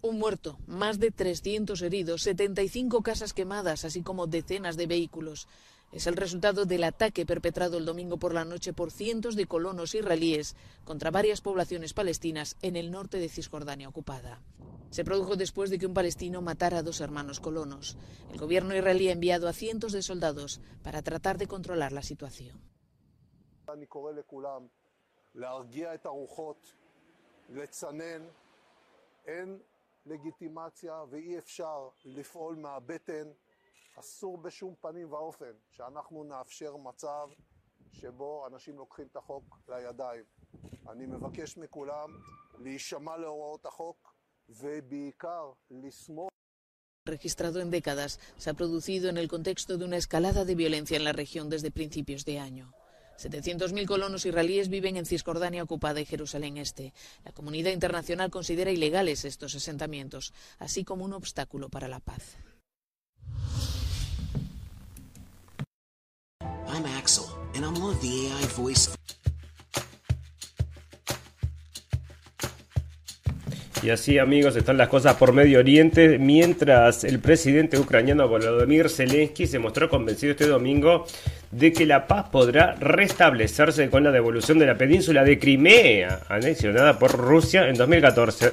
Un muerto, más de 300 heridos, 75 casas quemadas, así como decenas de vehículos. Es el resultado del ataque perpetrado el domingo por la noche por cientos de colonos israelíes contra varias poblaciones palestinas en el norte de Cisjordania ocupada. Se produjo después de que un palestino matara a dos hermanos colonos. El gobierno israelí ha enviado a cientos de soldados para tratar de controlar la situación. לגיטימציה ואי אפשר לפעול מהבטן. אסור בשום פנים ואופן שאנחנו נאפשר מצב שבו אנשים לוקחים את החוק לידיים. אני מבקש מכולם להישמע להוראות החוק ובעיקר לסמוך registrado en décadas, se ha producido en el contexto de una escalada de violencia en la región desde principios de año. 700.000 colonos israelíes viven en Cisjordania ocupada y Jerusalén Este. La comunidad internacional considera ilegales estos asentamientos, así como un obstáculo para la paz. I'm Axel, and I'm one of the AI voice. Y así amigos están las cosas por Medio Oriente, mientras el presidente ucraniano Volodymyr Zelensky se mostró convencido este domingo de que la paz podrá restablecerse con la devolución de la península de Crimea, anexionada por Rusia en 2014.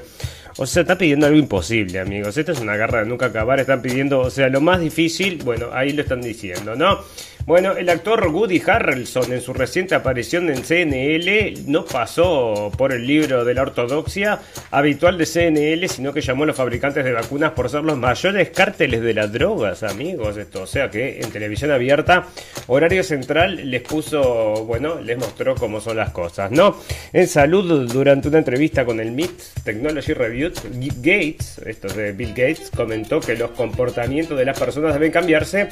O sea, está pidiendo algo imposible, amigos. Esto es una guerra de nunca acabar. Están pidiendo, o sea, lo más difícil, bueno, ahí lo están diciendo, ¿no? Bueno, el actor Woody Harrelson en su reciente aparición en CNL no pasó por el libro de la ortodoxia habitual de CNL, sino que llamó a los fabricantes de vacunas por ser los mayores cárteles de las drogas, amigos. Esto, o sea que en televisión abierta, horario central, les puso, bueno, les mostró cómo son las cosas, ¿no? En salud, durante una entrevista con el MIT Technology Review, Gates, esto de Bill Gates, comentó que los comportamientos de las personas deben cambiarse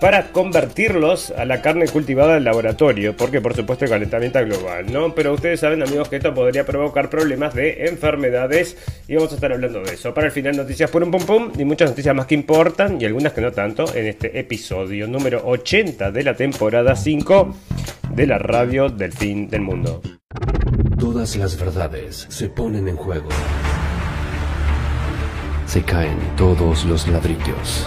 para convertirlos a la carne cultivada en laboratorio, porque por supuesto el calentamiento global, ¿no? Pero ustedes saben amigos que esto podría provocar problemas de enfermedades y vamos a estar hablando de eso. Para el final noticias por un pum pum y muchas noticias más que importan y algunas que no tanto en este episodio número 80 de la temporada 5 de la radio del fin del mundo. Todas las verdades se ponen en juego. Se caen todos los ladrillos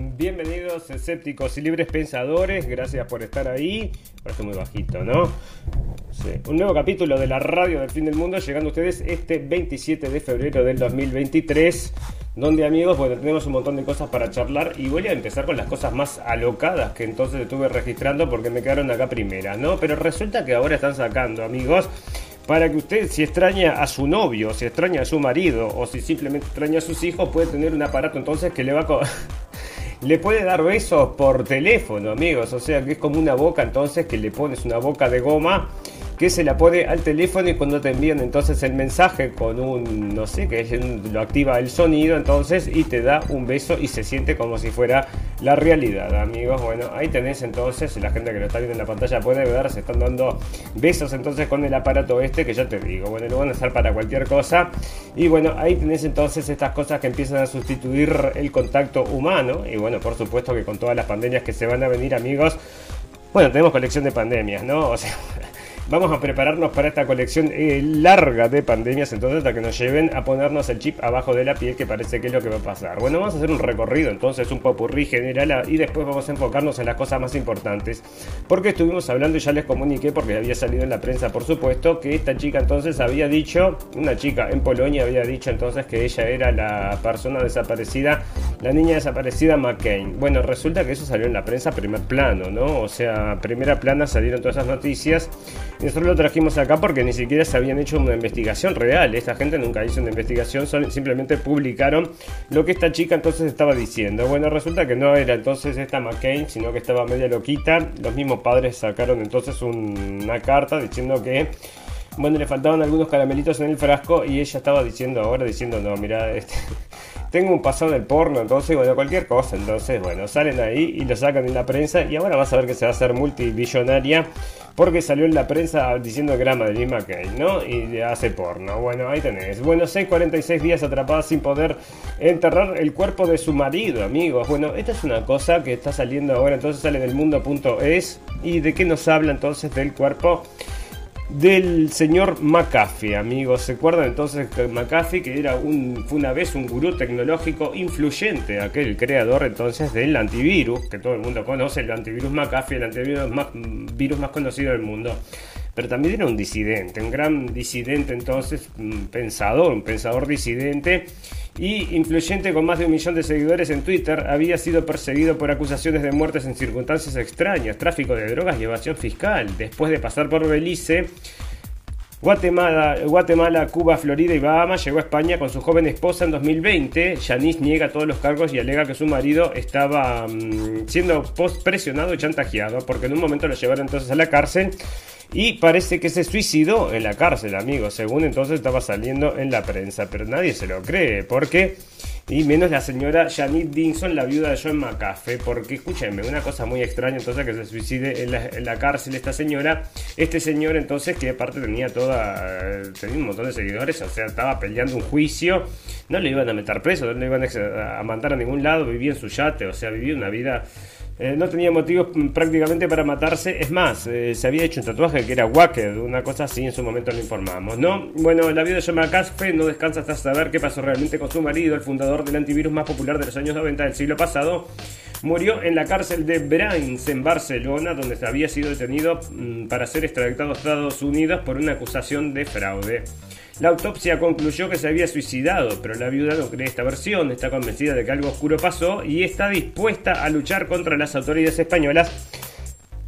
Bienvenidos escépticos y libres pensadores, gracias por estar ahí. Estoy muy bajito, ¿no? Un nuevo capítulo de la radio del fin del mundo llegando a ustedes este 27 de febrero del 2023, donde amigos, bueno, tenemos un montón de cosas para charlar y voy a empezar con las cosas más alocadas que entonces estuve registrando porque me quedaron acá primera, ¿no? Pero resulta que ahora están sacando, amigos, para que usted, si extraña a su novio, si extraña a su marido o si simplemente extraña a sus hijos, puede tener un aparato entonces que le va a le puede dar besos por teléfono, amigos. O sea que es como una boca entonces que le pones una boca de goma que se la pone al teléfono y cuando te envían entonces el mensaje con un, no sé, que lo activa el sonido entonces y te da un beso y se siente como si fuera la realidad, amigos. Bueno, ahí tenés entonces, la gente que lo está viendo en la pantalla puede ver, se están dando besos entonces con el aparato este que ya te digo, bueno, lo van a usar para cualquier cosa. Y bueno, ahí tenés entonces estas cosas que empiezan a sustituir el contacto humano. Y bueno, por supuesto que con todas las pandemias que se van a venir, amigos, bueno, tenemos colección de pandemias, ¿no? O sea, Vamos a prepararnos para esta colección eh, larga de pandemias, entonces hasta que nos lleven a ponernos el chip abajo de la piel, que parece que es lo que va a pasar. Bueno, vamos a hacer un recorrido, entonces un popurrí general y después vamos a enfocarnos en las cosas más importantes. Porque estuvimos hablando y ya les comuniqué, porque había salido en la prensa, por supuesto, que esta chica entonces había dicho, una chica en Polonia había dicho entonces que ella era la persona desaparecida, la niña desaparecida McCain. Bueno, resulta que eso salió en la prensa primer plano, ¿no? O sea, primera plana salieron todas esas noticias nosotros lo trajimos acá porque ni siquiera se habían hecho una investigación real. Esta gente nunca hizo una investigación, simplemente publicaron lo que esta chica entonces estaba diciendo. Bueno, resulta que no era entonces esta McCain, sino que estaba media loquita. Los mismos padres sacaron entonces una carta diciendo que bueno, le faltaban algunos caramelitos en el frasco y ella estaba diciendo ahora, diciendo, no, mira, este, tengo un pasado del porno, entonces, bueno, cualquier cosa. Entonces, bueno, salen ahí y lo sacan en la prensa. Y ahora vas a ver que se va a hacer multibillonaria porque salió en la prensa diciendo que era Madeline McCain, ¿no? Y hace porno. Bueno, ahí tenés. Bueno, 646 días atrapada sin poder enterrar el cuerpo de su marido, amigos. Bueno, esta es una cosa que está saliendo ahora, entonces sale del mundo.es. ¿Y de qué nos habla entonces del cuerpo? Del señor McAfee, amigos. ¿Se acuerdan entonces que McAfee, que era un, fue una vez un gurú tecnológico influyente, aquel creador entonces del antivirus, que todo el mundo conoce, el antivirus McAfee, el antivirus más, virus más conocido del mundo? Pero también era un disidente, un gran disidente entonces, un pensador, un pensador disidente y influyente con más de un millón de seguidores en Twitter, había sido perseguido por acusaciones de muertes en circunstancias extrañas, tráfico de drogas y evasión fiscal. Después de pasar por Belice, Guatemala, Guatemala, Cuba, Florida y Bahamas llegó a España con su joven esposa en 2020. Janice niega todos los cargos y alega que su marido estaba mm, siendo presionado y chantajeado porque en un momento lo llevaron entonces a la cárcel y parece que se suicidó en la cárcel, amigos, según entonces estaba saliendo en la prensa, pero nadie se lo cree, porque y menos la señora Janet Dinson, la viuda de John McAfee, porque escúchenme, una cosa muy extraña entonces que se suicide en la, cárcel esta señora, este señor entonces que aparte tenía toda, tenía un montón de seguidores, o sea, estaba peleando un juicio, no le iban a meter preso, no le iban a mandar a ningún lado, vivía en su yate, o sea, vivía una vida eh, no tenía motivos prácticamente para matarse. Es más, eh, se había hecho un tatuaje que era Wacker, una cosa así, en su momento lo informamos, ¿no? Bueno, la vida de John McAfee no descansa hasta saber qué pasó realmente con su marido, el fundador del antivirus más popular de los años 90 del siglo pasado. Murió en la cárcel de Brains, en Barcelona, donde había sido detenido para ser extraditado a Estados Unidos por una acusación de fraude. La autopsia concluyó que se había suicidado, pero la viuda no cree esta versión, está convencida de que algo oscuro pasó y está dispuesta a luchar contra las autoridades españolas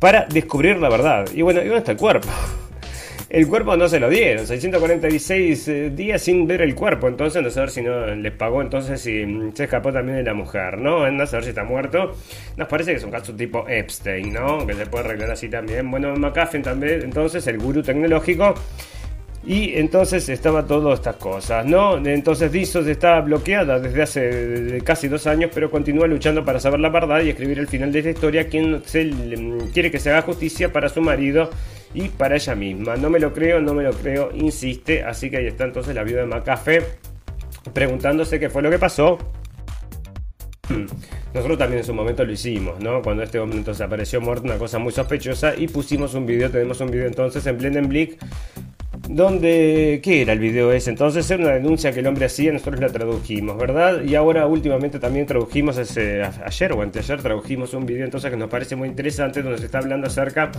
para descubrir la verdad. Y bueno, ¿y dónde está el cuerpo? El cuerpo no se lo dieron, 646 eh, días sin ver el cuerpo, entonces no saber si no les pagó, entonces si mm, se escapó también de la mujer, ¿no? No saber si está muerto. Nos parece que es un caso tipo Epstein, ¿no? Que se puede arreglar así también. Bueno, McAfee también, entonces el gurú tecnológico y entonces estaba todas estas cosas, ¿no? Entonces Dizos está bloqueada desde hace casi dos años, pero continúa luchando para saber la verdad y escribir el final de esta historia. Quien se, quiere que se haga justicia para su marido y para ella misma. No me lo creo, no me lo creo, insiste. Así que ahí está entonces la viuda de Macafe preguntándose qué fue lo que pasó. Nosotros también en su momento lo hicimos, ¿no? Cuando este hombre entonces apareció muerto, una cosa muy sospechosa, y pusimos un video, tenemos un video entonces en Blendenblick donde, ¿qué era el video ese? Entonces era una denuncia que el hombre hacía, nosotros la tradujimos, ¿verdad? Y ahora últimamente también tradujimos, ese, ayer o anteayer tradujimos un video entonces que nos parece muy interesante, donde se está hablando acerca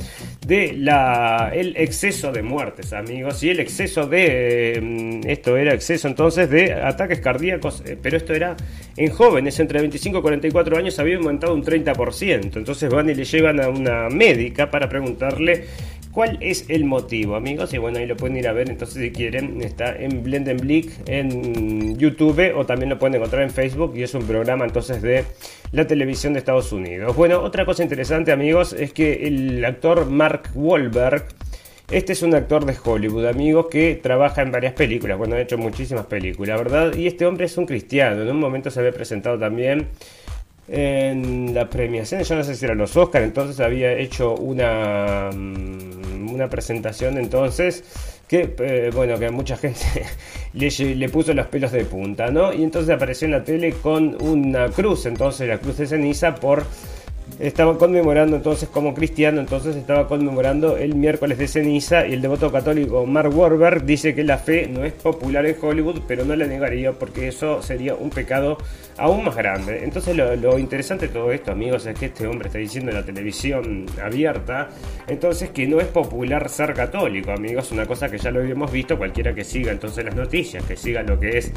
de la, el exceso de muertes, amigos, y el exceso de, mm, esto era exceso entonces de ataques cardíacos, eh, pero esto era en jóvenes, entre 25 y 44 años había aumentado un 30%, entonces van y le llevan a una médica para preguntarle ¿Cuál es el motivo, amigos? Y bueno, ahí lo pueden ir a ver, entonces si quieren, está en Blendenblick en YouTube o también lo pueden encontrar en Facebook y es un programa entonces de la televisión de Estados Unidos. Bueno, otra cosa interesante, amigos, es que el actor Mark Wahlberg, este es un actor de Hollywood, amigos, que trabaja en varias películas, bueno, ha hecho muchísimas películas, ¿verdad? Y este hombre es un cristiano, en un momento se había presentado también en la premiación, yo no sé si eran los Oscars, entonces había hecho una, mm, una presentación entonces que, eh, bueno, que a mucha gente le, le, puso los pelos de punta, ¿no? Y entonces apareció en la tele con una cruz, entonces la cruz de ceniza por estaba conmemorando entonces como cristiano, entonces estaba conmemorando el miércoles de ceniza y el devoto católico Mark Warburg dice que la fe no es popular en Hollywood, pero no la negaría porque eso sería un pecado aún más grande. Entonces lo, interesante de todo esto, amigos, es que este hombre está diciendo en la televisión abierta, entonces que no es popular ser católico, amigos, una cosa que ya lo habíamos visto, cualquiera que siga entonces las noticias, que siga lo que es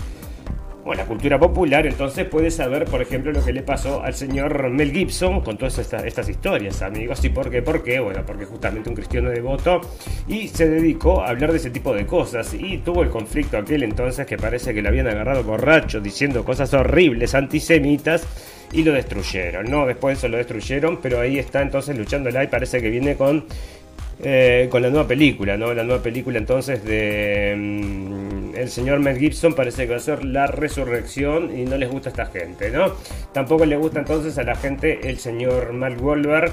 bueno, la cultura popular, entonces puede saber, por ejemplo, lo que le pasó al señor Mel Gibson con todas estas, historias, amigos. ¿Y por qué? ¿Por qué? Bueno, porque justamente un cristiano devoto y se dedicó a hablar de ese tipo de cosas y tuvo el conflicto aquel entonces que parece que le habían agarrado borracho diciendo cosas horribles, antisemitas y lo destruyeron, ¿no? Después eso lo destruyeron, pero ahí está entonces luchándola y parece que viene con eh, con la nueva película, ¿no? La nueva película entonces de mm, el señor Mel Gibson parece que va a ser la resurrección y no les gusta a esta gente, ¿no? Tampoco le gusta entonces a la gente el señor Mark Wahlberg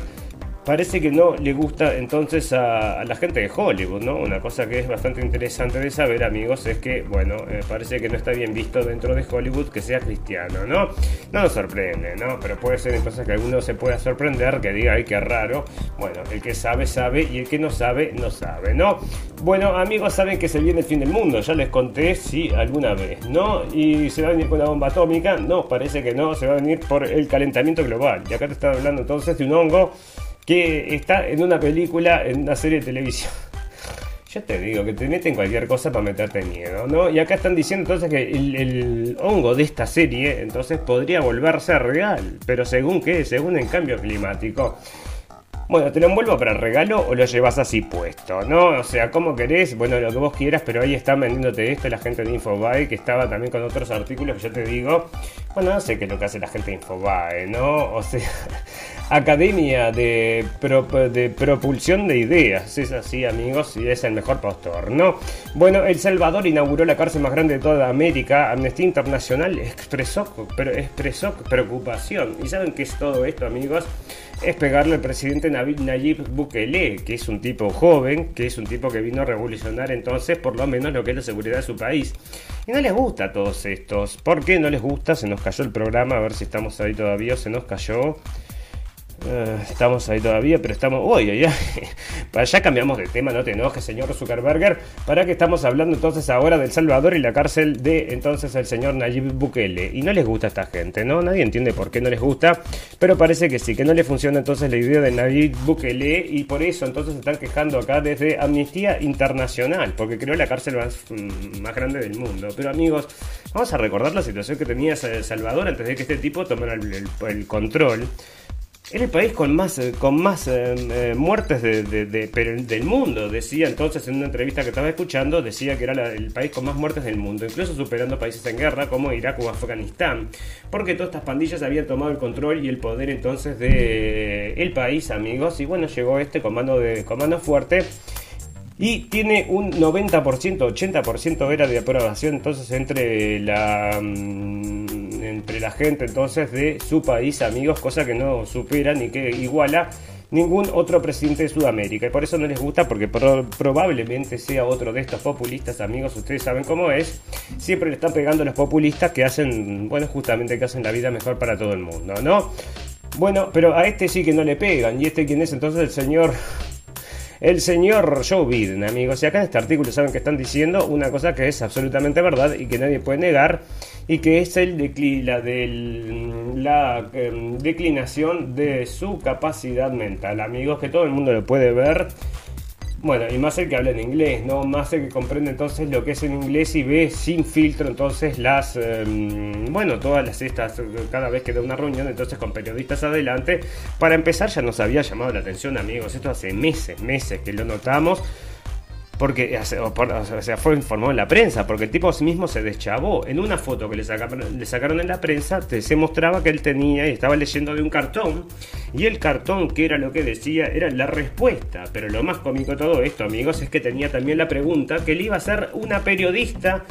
parece que no le gusta entonces a, la gente de Hollywood, ¿no? Una cosa que es bastante interesante de saber, amigos, es que, bueno, eh, parece que no está bien visto dentro de Hollywood que sea cristiano, ¿no? No nos sorprende, ¿no? Pero puede ser entonces que alguno se pueda sorprender, que diga, ay, qué raro. Bueno, el que sabe, sabe, y el que no sabe, no sabe, ¿no? Bueno, amigos, saben que se viene el fin del mundo, ya les conté, sí, alguna vez, ¿no? Y se va a venir con la bomba atómica, no, parece que no, se va a venir por el calentamiento global. Y acá te estaba hablando entonces de un hongo que está en una película, en una serie de televisión. Yo te digo que te meten cualquier cosa para meterte miedo, ¿no? Y acá están diciendo entonces que el, hongo de esta serie entonces podría volverse real, pero según qué, según el cambio climático. Bueno, ¿te lo envuelvo para regalo o lo llevas así puesto? ¿No? O sea, como querés? Bueno, lo que vos quieras, pero ahí están vendiéndote esto la gente de Infobae, que estaba también con otros artículos que yo te digo. Bueno, no sé qué es lo que hace la gente de Infobae, ¿no? O sea, Academia de, de Propulsión de Ideas. Es así, amigos, y es el mejor postor, ¿no? Bueno, El Salvador inauguró la cárcel más grande de toda América. Amnistía Internacional expresó, pero expresó preocupación. ¿Y saben qué es todo esto, amigos? Es pegarle al presidente Nayib Bukele, que es un tipo joven, que es un tipo que vino a revolucionar entonces por lo menos lo que es la seguridad de su país. Y no les gusta a todos estos. ¿Por qué no les gusta? Se nos cayó el programa, a ver si estamos ahí todavía, se nos cayó. Eh, estamos ahí todavía, pero estamos. Uy, ya, ya cambiamos de tema, no te enojes, señor Zuckerberger. ¿Para que estamos hablando entonces ahora del Salvador y la cárcel de entonces el señor Nayib Bukele? Y no les gusta a esta gente, ¿no? Nadie entiende por qué no les gusta, pero parece que sí, que no le funciona entonces la idea de Nayib Bukele y por eso entonces están quejando acá desde Amnistía Internacional, porque creó la cárcel más, mm, más grande del mundo. Pero amigos, vamos a recordar la situación que tenía Salvador antes de que este tipo tomara el control. Era el país con más, eh, con más eh, eh, muertes de, del mundo, decía entonces en una entrevista que estaba escuchando, decía que era el país con más muertes del mundo, incluso superando países en guerra como Irak o Afganistán, porque todas estas pandillas habían tomado el control y el poder entonces de el país, amigos, y bueno, llegó este comando de comando fuerte y tiene un 90%, 80% era de aprobación entonces entre la mm, entre la gente entonces de su país, amigos, cosa que no supera ni que iguala ningún otro presidente de Sudamérica. Y por eso no les gusta, porque probablemente sea otro de estos populistas, amigos, ustedes saben cómo es. Siempre le están pegando a los populistas que hacen, bueno, justamente que hacen la vida mejor para todo el mundo, ¿no? Bueno, pero a este sí que no le pegan. ¿Y este quién es entonces el señor el señor Joe Biden, amigos. Y acá en este artículo saben que están diciendo una cosa que es absolutamente verdad y que nadie puede negar y que es el la, del, la em, declinación de su capacidad mental, amigos, que todo el mundo lo puede ver bueno, y más el que habla en inglés, ¿no? Más el que comprende entonces lo que es en inglés y ve sin filtro entonces las, em, bueno, todas las estas, cada vez que da una reunión, entonces con periodistas adelante. Para empezar ya nos había llamado la atención, amigos, esto hace meses, meses que lo notamos porque o fue informado en la prensa, porque el tipo mismo se deschavó. En una foto que le sacaron, le sacaron en la prensa, se mostraba que él tenía y estaba leyendo de un cartón, y el cartón, que era lo que decía, era la respuesta. Pero lo más cómico de todo esto, amigos, es que tenía también la pregunta que le iba a hacer una periodista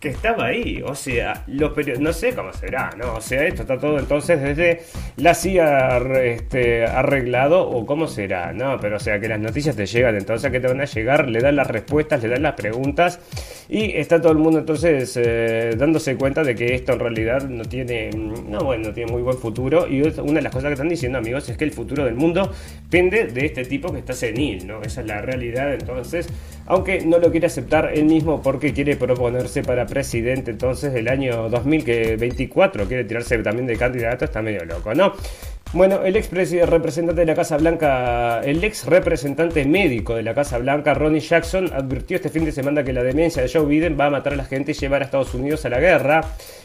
que estaba ahí. O sea, los no sé cómo será, ¿no? O sea, esto está todo entonces desde la CIA este, arreglado o cómo será, ¿no? Pero o sea, que las noticias te llegan, entonces que te van a llegar, le dan las respuestas, le dan las preguntas y está todo el mundo entonces eh, dándose cuenta de que esto en realidad no tiene, no, bueno, no tiene muy buen futuro y una de las cosas que están diciendo amigos es que el futuro del mundo pende de este tipo que está senil, ¿no? Esa es la realidad entonces, aunque no lo quiere aceptar él mismo porque quiere proponerse para presidente entonces del año 2024, quiere tirarse también de candidato, está medio loco, ¿no? Bueno, el ex representante de la Casa Blanca, el ex representante médico de la Casa Blanca, Ronnie Jackson, advirtió este fin de semana que la demencia de Joe Biden va a matar a la gente y llevar a Estados Unidos a la guerra.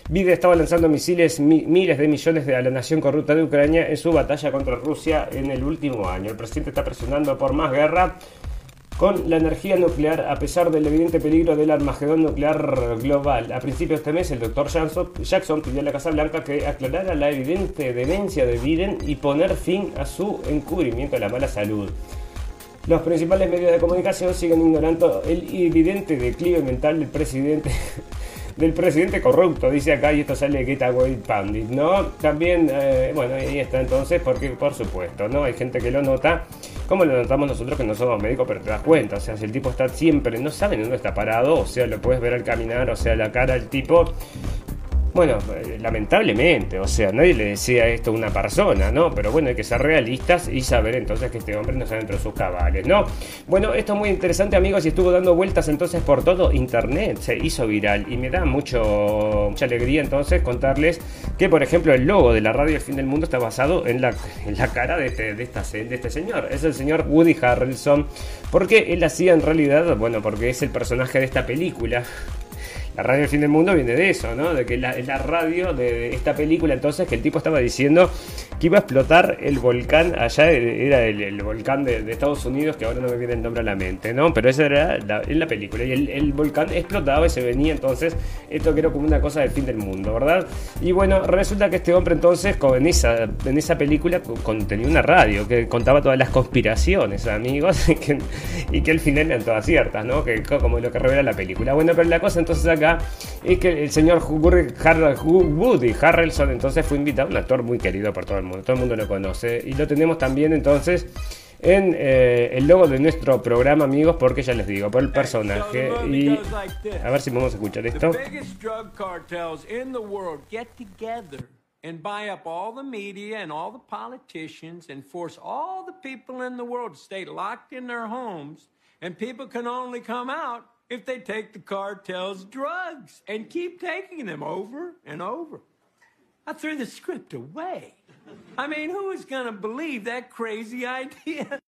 Biden estaba lanzando misiles miles de millones de a la nación corrupta de Ucrania en su batalla contra Rusia en el último año. El presidente está presionando por más guerra con la energía nuclear a pesar del evidente peligro del armagedón nuclear global. A principios de este mes, el doctor Jackson pidió a la Casa Blanca que aclarara la evidente demencia de Biden y poner fin a su encubrimiento de la mala salud. Los principales medios de comunicación siguen ignorando el evidente declive mental del presidente del presidente corrupto, dice acá, y esto sale de Getaway Pandit, ¿no? También, eh, bueno, ahí está entonces, porque por supuesto, ¿no? Hay gente que lo nota, como lo notamos nosotros que no somos médicos, pero te das cuenta, o sea, si el tipo está siempre, no saben dónde está parado, o sea, lo puedes ver al caminar, o sea, la cara del tipo bueno, eh, lamentablemente, o sea, nadie le decía esto a una persona, ¿no? Pero bueno, hay que ser realistas y saber entonces que este hombre no está dentro de sus cabales, ¿no? Bueno, esto es muy interesante, amigos, y estuvo dando vueltas entonces por todo internet, se hizo viral y me da mucho, mucha alegría entonces contarles que, por ejemplo, el logo de la radio El Fin del Mundo está basado en la, en la cara de este, de, esta, de este señor, es el señor Woody Harrelson, porque él hacía en realidad, bueno, porque es el personaje de esta película la radio del fin del mundo viene de eso, ¿no? De que la, la radio de esta película entonces que el tipo estaba diciendo que iba a explotar el volcán allá, era el, volcán de, Estados Unidos, que ahora no me viene el nombre a la mente, ¿no? Pero esa era en la película. Y el, volcán explotaba y se venía entonces, esto que era como una cosa del fin del mundo, ¿verdad? Y bueno, resulta que este hombre entonces en esa, en esa película tenía una radio que contaba todas las conspiraciones, amigos, y que, y que al final eran todas ciertas, ¿no? Que, como lo que revela la película. Bueno, pero la cosa entonces acá es que el señor Woody Harrelson entonces fue invitado, un actor muy querido por todo el mundo, todo el mundo lo conoce, y lo tenemos también entonces en eh, el logo de nuestro programa, amigos, porque ya les digo, por el personaje. Y a ver si podemos escuchar esto. and buy up all the media and all the politicians and force all the people in the world to stay locked in their homes and people can only come out if they take the cartel's drugs and keep taking them over and over. I threw the script away. I mean, who is going to believe that crazy idea?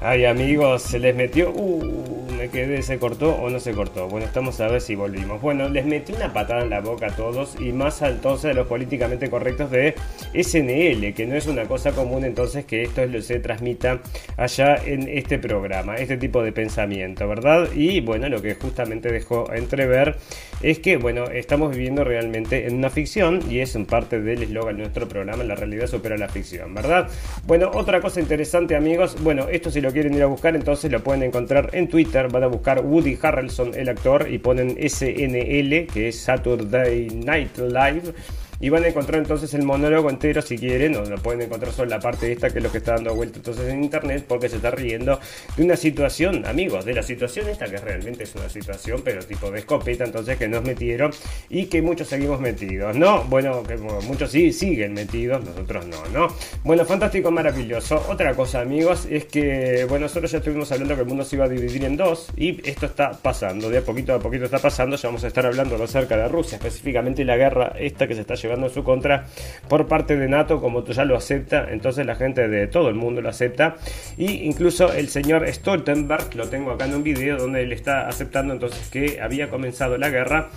Ay, amigos, se les metió. Uh, me quedé, se cortó o no se cortó. Bueno, estamos a ver si volvimos. Bueno, les metí una patada en la boca a todos y más entonces a los políticamente correctos de SNL, que no es una cosa común entonces que esto se transmita allá en este programa, este tipo de pensamiento, ¿verdad? Y bueno, lo que justamente dejó entrever es que, bueno, estamos viviendo realmente en una ficción y es en parte del eslogan de nuestro programa, la realidad supera la ficción, ¿verdad? Bueno, otra cosa interesante, amigos, bueno, esto si lo quieren ir a buscar, entonces lo pueden encontrar en Twitter. Van a buscar Woody Harrelson, el actor, y ponen SNL, que es Saturday Night Live y van a encontrar entonces el monólogo entero si quieren, o lo pueden encontrar solo la parte de esta que es lo que está dando vuelta entonces en internet, porque se está riendo de una situación, amigos, de la situación esta que realmente es una situación, pero tipo de escopeta, entonces que nos metieron y que muchos seguimos metidos, ¿no? Bueno, que muchos sí siguen metidos, nosotros no, ¿no? Bueno, fantástico, maravilloso. Otra cosa, amigos, es que, bueno, nosotros ya estuvimos hablando que el mundo se iba a dividir en dos y esto está pasando, de a poquito a poquito está pasando, ya vamos a estar hablando acerca de Rusia, específicamente la guerra esta que se está llevando llevando en su contra por parte de NATO, como ya lo acepta, entonces la gente de todo el mundo lo acepta. Y incluso el señor Stoltenberg, lo tengo acá en un video donde él está aceptando entonces que había comenzado la guerra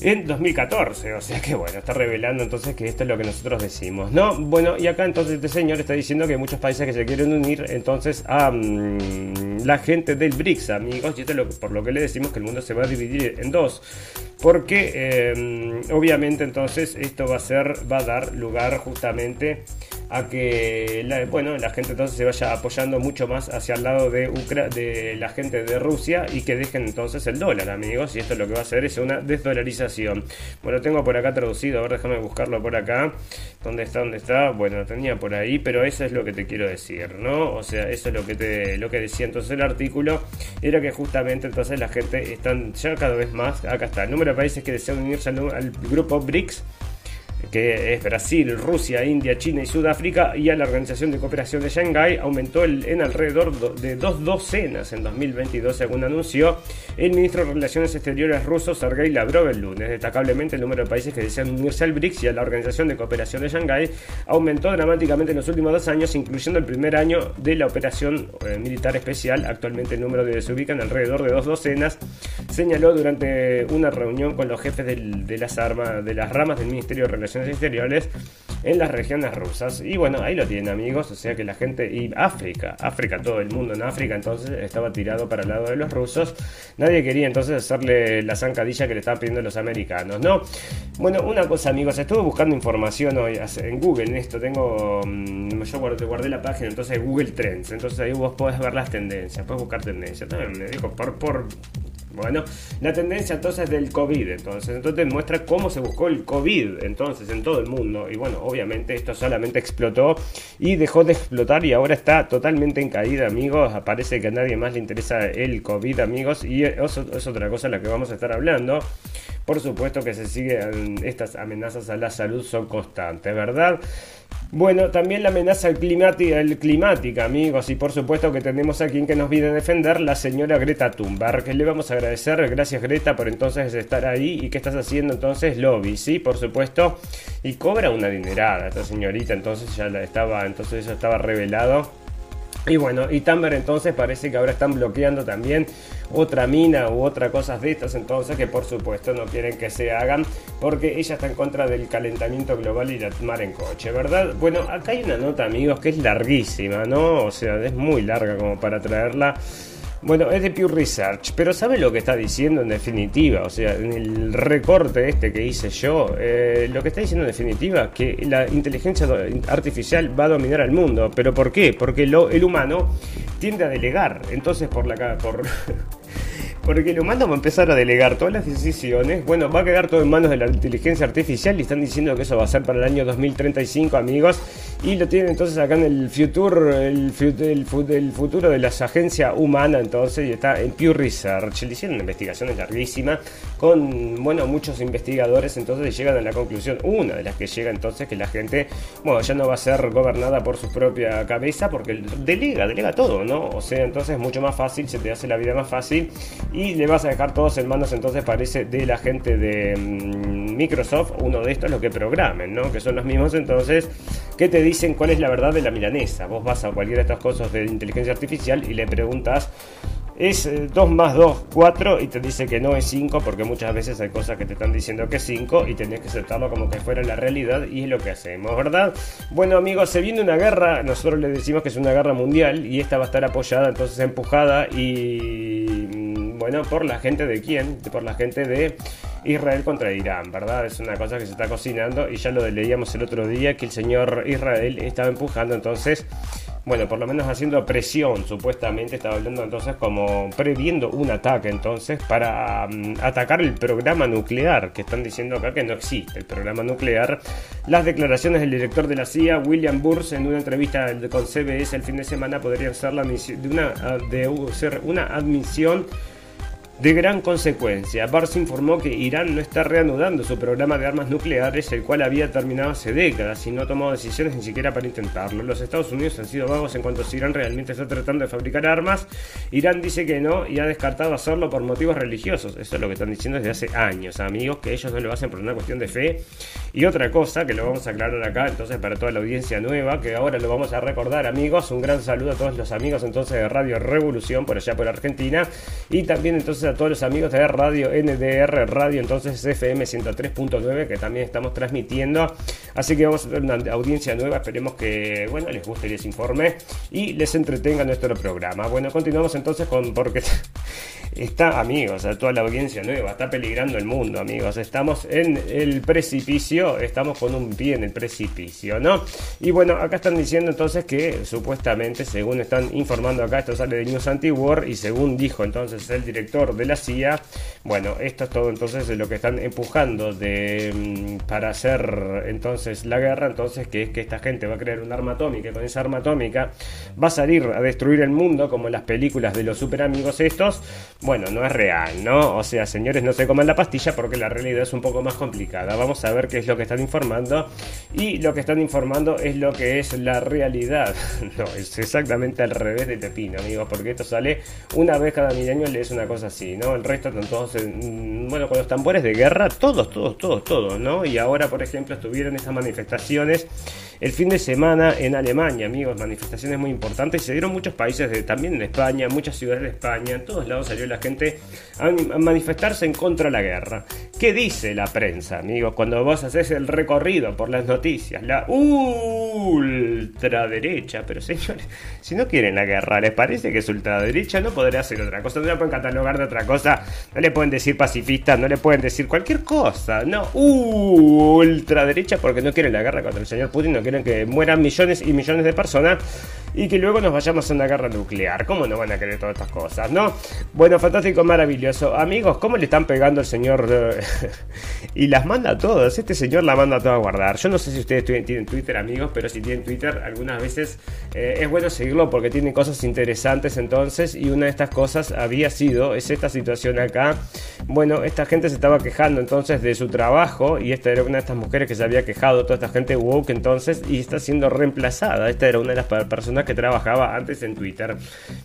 en 2014. O sea que bueno, está revelando entonces que esto es lo que nosotros decimos, ¿no? Bueno, y acá entonces este señor está diciendo que hay muchos países que se quieren unir entonces a mm, la gente del BRICS, amigos, y esto es por lo que le decimos que el mundo se va a dividir en dos. Porque em, obviamente entonces esto va a ser, va a dar lugar justamente a que la, bueno, la gente entonces se vaya apoyando mucho más hacia el lado de, de la gente de Rusia y que dejen entonces el dólar, amigos. Y esto lo que va a hacer es una desdolarización. Bueno, tengo por acá traducido, a ver, déjame buscarlo por acá. ¿Dónde está? ¿Dónde está? Bueno, lo tenía por ahí, pero eso es lo que te quiero decir, ¿no? O sea, eso es lo que te lo que decía entonces el artículo, era que justamente entonces la gente están ya cada vez más, acá está, el número de países que desean unirse al grupo BRICS que es Brasil, Rusia, India, China y Sudáfrica, y a la Organización de Cooperación de Shanghái aumentó en alrededor de dos docenas en 2022, según anunció el ministro de Relaciones Exteriores ruso Sergei Lavrov el lunes. Destacablemente, el número de países que desean unirse al BRICS y a la Organización de Cooperación de Shanghái aumentó dramáticamente en los últimos dos años, incluyendo el primer año de la operación eh, militar especial. Actualmente el número de se ubica en alrededor de dos docenas, señaló durante una reunión con los jefes de las armas de las ramas del Ministerio de Relaciones Exteriores en las regiones rusas. Y bueno, ahí lo tienen amigos, o sea que la gente, y África, África, todo el mundo en África entonces estaba tirado para el lado de los rusos. Nadie quería entonces hacerle la zancadilla que le estaban pidiendo los americanos, ¿no? Bueno, una cosa amigos, estuve buscando información hoy en Google, en esto tengo, mm, yo guardé, la página entonces Google Trends, entonces ahí vos podés ver las tendencias, puedes buscar tendencias. También me dijo por, por bueno, la tendencia entonces del COVID, entonces, entonces muestra cómo se buscó el COVID, entonces, en todo el mundo. Y bueno, obviamente esto solamente explotó y dejó de explotar y ahora está totalmente en caída, amigos. Parece que a nadie más le interesa el COVID, amigos, y eso es otra cosa en la que vamos a estar hablando. Por supuesto que se siguen estas amenazas a la salud son constantes, ¿verdad? Bueno, también la amenaza climática, el climática, amigos, y por supuesto que tenemos a quien que nos viene a defender, la señora Greta Thunberg, le vamos a agradecer, gracias Greta por entonces estar ahí y que estás haciendo entonces lobby, sí, por supuesto, y cobra una dinerada esta señorita, entonces ya la estaba, entonces eso estaba revelado y bueno, y Tamber entonces parece que ahora están bloqueando también otra mina u otra cosas de estas, entonces que por supuesto no quieren que se hagan porque ella está en contra del calentamiento global y la mar en coche, ¿verdad? Bueno, acá hay una nota amigos que es larguísima, ¿no? O sea, es muy larga como para traerla. Bueno, es de Pew Research, pero ¿sabe lo que está diciendo en definitiva? O sea, en el recorte este que hice yo, eh, lo que está diciendo en definitiva que la inteligencia artificial va a dominar al mundo. ¿Pero por qué? Porque lo, el humano tiende a delegar. Entonces, por la... Por, Porque el humano va a empezar a delegar todas las decisiones. Bueno, va a quedar todo en manos de la inteligencia artificial y están diciendo que eso va a ser para el año 2035, amigos. Y lo tienen entonces acá en el Future, el, el, futuro de las agencias humanas, entonces, y está en Pew Research. Le hicieron una investigación larguísima con, bueno, muchos investigadores, entonces llegan a la conclusión, una de las que llega entonces, que la gente, bueno, ya no va a ser gobernada por su propia cabeza, porque delega, delega todo, ¿no? O sea, entonces es mucho más fácil, se te hace la vida más fácil y le vas a dejar todos en manos entonces parece de la gente de mm, Microsoft, uno de estos lo que programen, ¿no? Que son los mismos entonces que te dicen cuál es la verdad de la milanesa. Vos vas a cualquiera de estas cosas de inteligencia artificial y le preguntas es 2 eh, más 2, 4 y te dice que no es 5 porque muchas veces hay cosas que te están diciendo que es 5 y tenés que aceptarlo como que fuera la realidad y es lo que hacemos, ¿verdad? Bueno amigos, se viene una guerra, nosotros le decimos que es una guerra mundial y esta va a estar apoyada, entonces empujada y bueno, por la gente de quién? Por la gente de Israel contra Irán, ¿verdad? Es una cosa que se está cocinando y ya lo leíamos el otro día que el señor Israel estaba empujando entonces bueno, por lo menos haciendo presión, supuestamente estaba hablando entonces como previendo un ataque entonces para mm, atacar el programa nuclear, que están diciendo acá que no existe el programa nuclear. Las declaraciones del director de la CIA, William Burns, en una entrevista con CBS el fin de semana podrían ser, la de una, de ser una admisión de gran consecuencia. Bars informó que Irán no está reanudando su programa de armas nucleares, el cual había terminado hace décadas y no ha tomado decisiones ni siquiera para intentarlo. Los Estados Unidos han sido vagos en cuanto a si Irán realmente está tratando de fabricar armas. Irán dice que no y ha descartado hacerlo por motivos religiosos. Eso es lo que están diciendo desde hace años, amigos, que ellos no lo hacen por una cuestión de fe. Y otra cosa que lo vamos a aclarar acá, entonces, para toda la audiencia nueva, que ahora lo vamos a recordar, amigos. Un gran saludo a todos los amigos entonces de Radio Revolución por allá por Argentina. Y también entonces a todos los amigos de Radio NDR Radio, entonces FM 103.9, que también estamos transmitiendo. Así que vamos a tener una audiencia nueva. Esperemos que, bueno, les guste y les informe y les entretenga nuestro programa. Bueno, continuamos entonces con, porque está, amigos, a toda la audiencia nueva, está peligrando el mundo, amigos. Estamos en el precipicio, estamos con un pie en el precipicio, ¿no? Y bueno, acá están diciendo entonces que supuestamente, según están informando acá, esto sale de News Anti-War y según dijo entonces el director de la CIA, bueno, esto es todo entonces lo que están empujando de, mm, para hacer entonces la guerra, entonces que es que esta gente va a crear un arma atómica y con esa arma atómica va a salir a destruir el mundo como en las películas de los super amigos estos, bueno, no es real, ¿no? O sea, señores, no se coman la pastilla porque la realidad es un poco más complicada. Vamos a ver qué es lo que están informando. Y lo que están informando es lo que es la realidad. No, es exactamente al revés de Pepino, amigos, porque esto sale una vez cada mil años, lees una cosa así, ¿no? El resto están todos, en, bueno, con los tambores de guerra, todos, todos, todos, todos, ¿no? Y ahora, por ejemplo, estuvieron estas manifestaciones el fin de semana en Alemania, amigos, manifestaciones muy importantes. Se dieron muchos países, de, también en España, muchas ciudades de España, en todos lados salió la gente a, manifestarse en contra de la guerra. ¿Qué dice la prensa, amigos, cuando vos haces el recorrido por las noticias? La ultraderecha, pero señores, si no quieren la guerra, ¿les parece que es ultraderecha? No podrá hacer otra cosa, no la pueden catalogar de otra cosa, no le pueden decir pacifista, no le pueden decir cualquier cosa, no, ultraderecha porque no quieren la guerra contra el señor Putin, quieren que mueran millones y millones de personas y que luego nos vayamos a una guerra nuclear. ¿Cómo no van a querer todas estas cosas, no? Bueno, fantástico, maravilloso. Amigos, ¿cómo le están pegando al señor? Eh, y las manda a todas. Este señor la manda a todas a guardar. Yo no sé si ustedes tienen Twitter, amigos, pero si tienen Twitter, algunas veces eh, es bueno seguirlo porque tiene cosas interesantes entonces. Y una de estas cosas había sido, es esta situación acá. Bueno, esta gente se estaba quejando entonces de su trabajo y esta era una de estas mujeres que se había quejado, toda esta gente woke entonces y está siendo reemplazada. Esta era una de las personas que trabajaba antes en Twitter.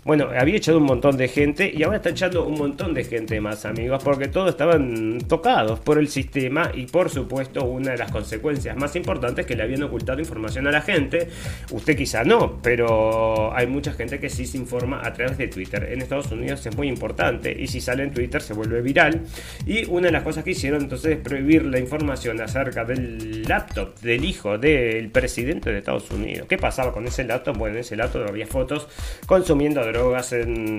Bueno, había echado un montón de gente y ahora está echando un montón de gente más, amigos, porque todos estaban tocados por el sistema y por supuesto una de las consecuencias más importantes que le habían ocultado información a la gente. Usted quizá no, pero hay mucha gente que sí se informa a través de Twitter. En Estados Unidos es muy importante y si sale en Twitter se vuelve viral. Y una de las cosas que hicieron entonces es prohibir la información acerca del laptop del hijo del presidente de Estados Unidos. ¿Qué pasaba con ese laptop? Bueno, ese laptop había fotos consumiendo drogas,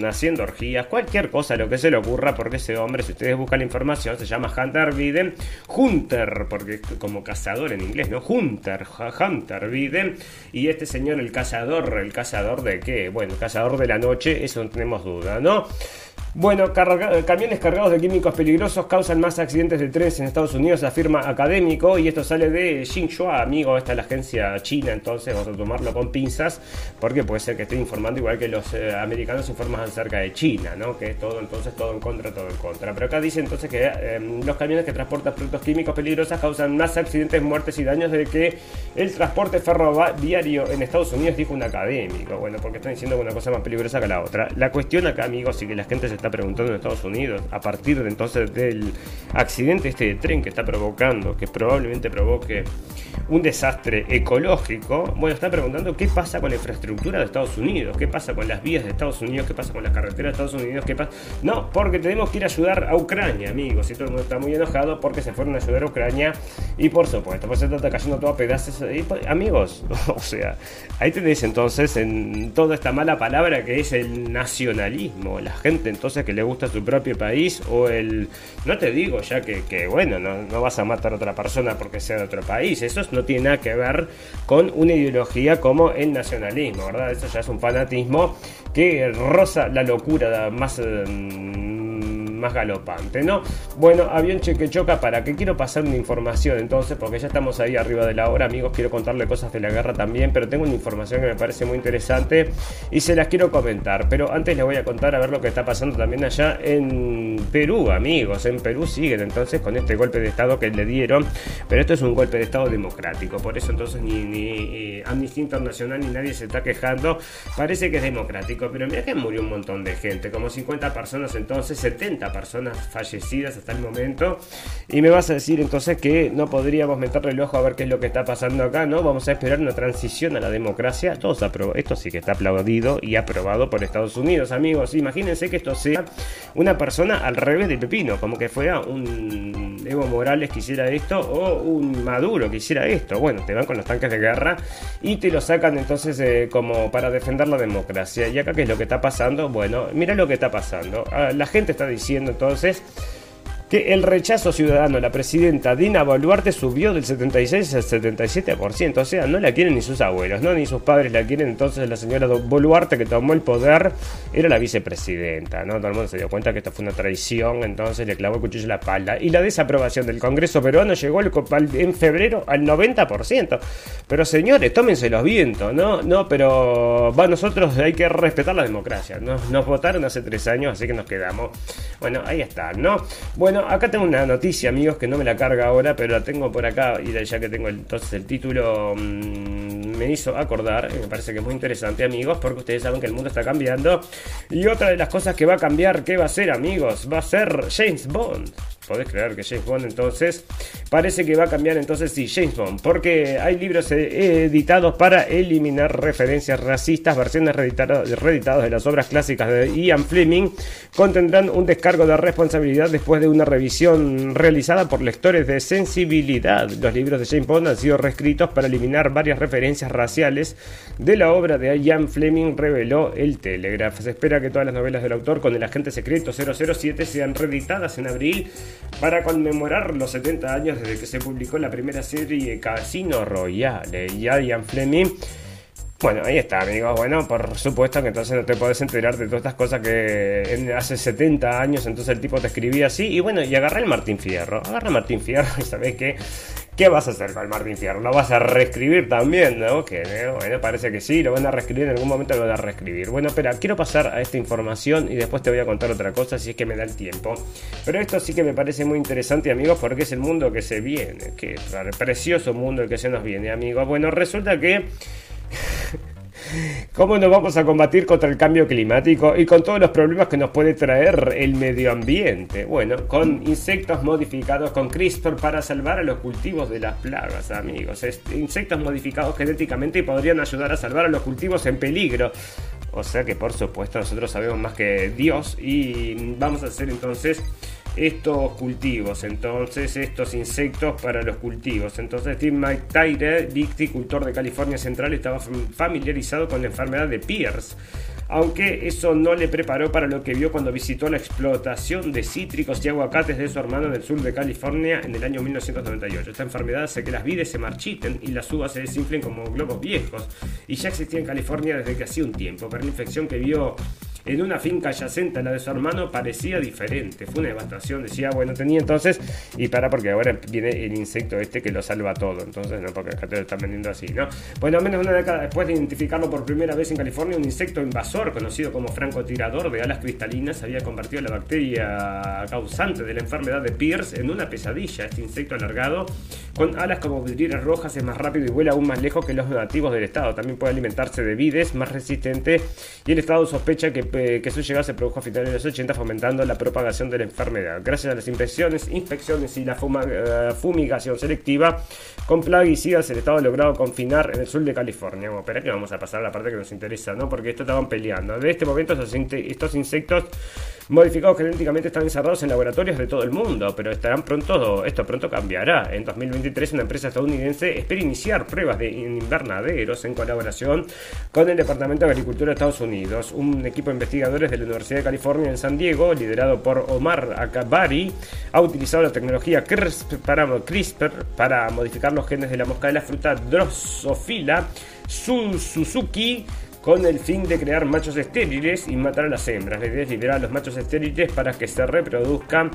haciendo orgías, cualquier cosa, lo que se le ocurra, porque ese hombre, si ustedes buscan la información, se llama Hunter Biden, Hunter, porque como cazador en inglés, ¿no? Hunter, Hunter Biden, y este señor, el cazador, ¿el cazador de qué? Bueno, el cazador de la noche, eso no tenemos duda, ¿no? Bueno, camiones cargados de químicos peligrosos causan más accidentes de trenes en Estados Unidos, afirma académico, y esto sale de Xinhua, amigo, esta es la agencia china, entonces vamos a tomarlo con pinzas, porque puede ser que esté informando igual que los eh, americanos informan acerca de China, ¿no? Que es todo, entonces, todo en contra, todo en contra. Pero acá dice entonces que em, los camiones que transportan productos químicos peligrosos causan más accidentes, muertes y daños de que el transporte ferroviario en Estados Unidos, dijo un académico. Bueno, porque están diciendo una cosa más peligrosa que la otra. La cuestión acá, amigos, y que la gente se está preguntando en Estados Unidos, a partir de entonces del accidente este de tren que está provocando, que probablemente provoque un desastre ecológico, bueno, está preguntando qué pasa con la infraestructura de Estados Unidos, qué pasa con las vías de Estados Unidos, qué pasa con las carreteras de Estados Unidos, qué pasa... No, porque tenemos que ir a ayudar a Ucrania, amigos, y todo el mundo está muy enojado porque se fueron a ayudar a Ucrania y por supuesto, pues se está cayendo todo a pedazos. Y, pues, amigos, o sea, ahí tenéis entonces en toda esta mala palabra que es el nacionalismo, la gente entonces que le gusta su propio país o el... No te digo ya que, bueno, no, vas a matar a otra persona porque sea de otro país. Eso no tiene nada que ver con una ideología como el nacionalismo, ¿verdad? Eso ya es un fanatismo que roza la locura más... Mm, más galopante, ¿no? Bueno, avión cheque choca, ¿para qué quiero pasar una información entonces? Porque ya estamos ahí arriba de la hora, amigos, quiero contarle cosas de la guerra también, pero tengo una información que me parece muy interesante y se las quiero comentar. Pero antes les voy a contar a ver lo que está pasando también allá en Perú, amigos. En Perú siguen entonces con este golpe de Estado que le dieron, pero esto es un golpe de Estado democrático, por eso entonces ni, ni Amnistía Internacional ni nadie se está quejando, parece que es democrático, pero mira que murió un montón de gente, como 50 personas entonces, 70 personas fallecidas hasta el momento. Y me vas a decir entonces que no podríamos meterle el ojo a ver qué es lo que está pasando acá, ¿no? Vamos a esperar una transición a la democracia. Todos Esto sí que está aplaudido y aprobado por Estados Unidos, amigos. Imagínense que esto sea una persona al revés de Pepino, como que fuera un Evo Morales que hiciera esto o un Maduro que hiciera esto. Bueno, te van con los tanques de guerra y te lo sacan entonces eh, como para defender la democracia. Y acá, ¿qué es lo que está pasando? Bueno, mira lo que está pasando. Ah, la gente está diciendo entonces que el rechazo ciudadano a la presidenta Dina Boluarte subió del 76 al 77%, o sea, no la quieren ni sus abuelos, no ni sus padres la quieren, entonces la señora Boluarte que tomó el poder era la vicepresidenta, ¿no? Todo el mundo se dio cuenta que esto fue una traición, entonces le clavó el cuchillo en la espalda. Y la desaprobación del Congreso peruano llegó en febrero al 90%. Pero señores, tómense los vientos, ¿no? No, pero va, nosotros hay que respetar la democracia, ¿no? Nos votaron hace tres años, así que nos quedamos. Bueno, ahí está, ¿no? Bueno, acá tengo una noticia, amigos, que no me la carga ahora, pero la tengo por acá y ya que tengo entonces el título mm, me hizo acordar, me parece que es muy interesante, amigos, porque ustedes saben que el mundo está cambiando. Y otra de las cosas que va a cambiar, ¿qué va a ser, amigos? Va a ser James Bond podés creer que James Bond entonces parece que va a cambiar entonces sí, James Bond, porque hay libros eh, editados para eliminar referencias racistas, versiones reeditadas de las obras clásicas de Ian Fleming contendrán un descargo de responsabilidad después de una revisión realizada por lectores de sensibilidad. Los libros de James Bond han sido reescritos para eliminar varias referencias raciales de la obra de Ian Fleming, reveló el Telegraph. Se espera que todas las novelas del autor con el agente secreto 007 sean reeditadas en abril para conmemorar los 70 años desde que se publicó la primera serie Casino Royale. Y Ian Fleming bueno, ahí está, amigos. Bueno, por supuesto que entonces no te puedes enterar de todas estas cosas que hace 70 años entonces el tipo te escribía así. Y bueno, y agarra el Martín Fierro. Agarra el Martín Fierro y sabes qué. ¿Qué vas a hacer con el Martín Fierro? ¿Lo vas a reescribir también, no? Que bueno, parece que sí, lo van a reescribir, en algún momento lo van a reescribir. Bueno, espera, quiero pasar a esta información y después te voy a contar otra cosa si es que me da el tiempo. Pero esto sí que me parece muy interesante, amigos, porque es el mundo que se viene. Que precioso mundo el que se nos viene, amigos. Bueno, resulta que ¿Cómo nos vamos a combatir contra el cambio climático y con todos los problemas que nos puede traer el medio ambiente? Bueno, con insectos modificados con CRISPR para salvar a los cultivos de las plagas, amigos. insectos modificados genéticamente podrían ayudar a salvar a los cultivos en peligro. O sea que por supuesto nosotros sabemos más que Dios y vamos a hacer entonces estos cultivos, entonces estos insectos para los cultivos. Entonces Tim McTyre, viticultor de California Central, estaba familiarizado con la enfermedad de Pierce, aunque eso no le preparó para lo que vio cuando visitó la explotación de cítricos y aguacates de su hermano en el sur de California en el año 1998. Esta enfermedad hace que las vides se marchiten y las uvas se desinflen como globos viejos, y ya existía en California desde que hacía un tiempo, pero la infección que vio en una finca adyacente a la de su hermano parecía diferente. Fue una devastación, decía, bueno, tenía entonces, y para porque ahora viene el insecto este que lo salva todo, entonces no, porque acá te lo están vendiendo así, ¿no? Bueno, menos una década después de identificarlo por primera vez en California, un insecto invasor conocido como francotirador de alas cristalinas había convertido la bacteria causante de la enfermedad de Pierce en una pesadilla. Este insecto alargado, con alas como vidrieras rojas, es más rápido y vuela aún más lejos que los nativos del estado. También puede alimentarse de vides, más resistente, y el estado sospecha que que su llegada se produjo a finales de los 80 fomentando la propagación de la enfermedad. Gracias a las inspecciones, inspecciones y la eh, fumigación selectiva con plaguicidas, el Estado ha logrado confinar en el sur de California. Bueno, espera que vamos a pasar a la parte que nos interesa, ¿no? Porque esto estaban peleando. De este momento estos insectos modificados genéticamente están encerrados en laboratorios de todo el mundo, pero estarán pronto, esto pronto cambiará. En 2023 una empresa estadounidense espera iniciar pruebas de invernaderos en colaboración con el Departamento de Agricultura de Estados Unidos. Un equipo de investigadores de la Universidad de California en San Diego, liderado por Omar Akabari, ha utilizado la tecnología CRISPR para, CRISPR para modificar los genes de la mosca de la fruta Drosophila Suzuki con el fin de crear machos estériles y matar a las hembras. La idea es liberar a los machos estériles para que se reproduzcan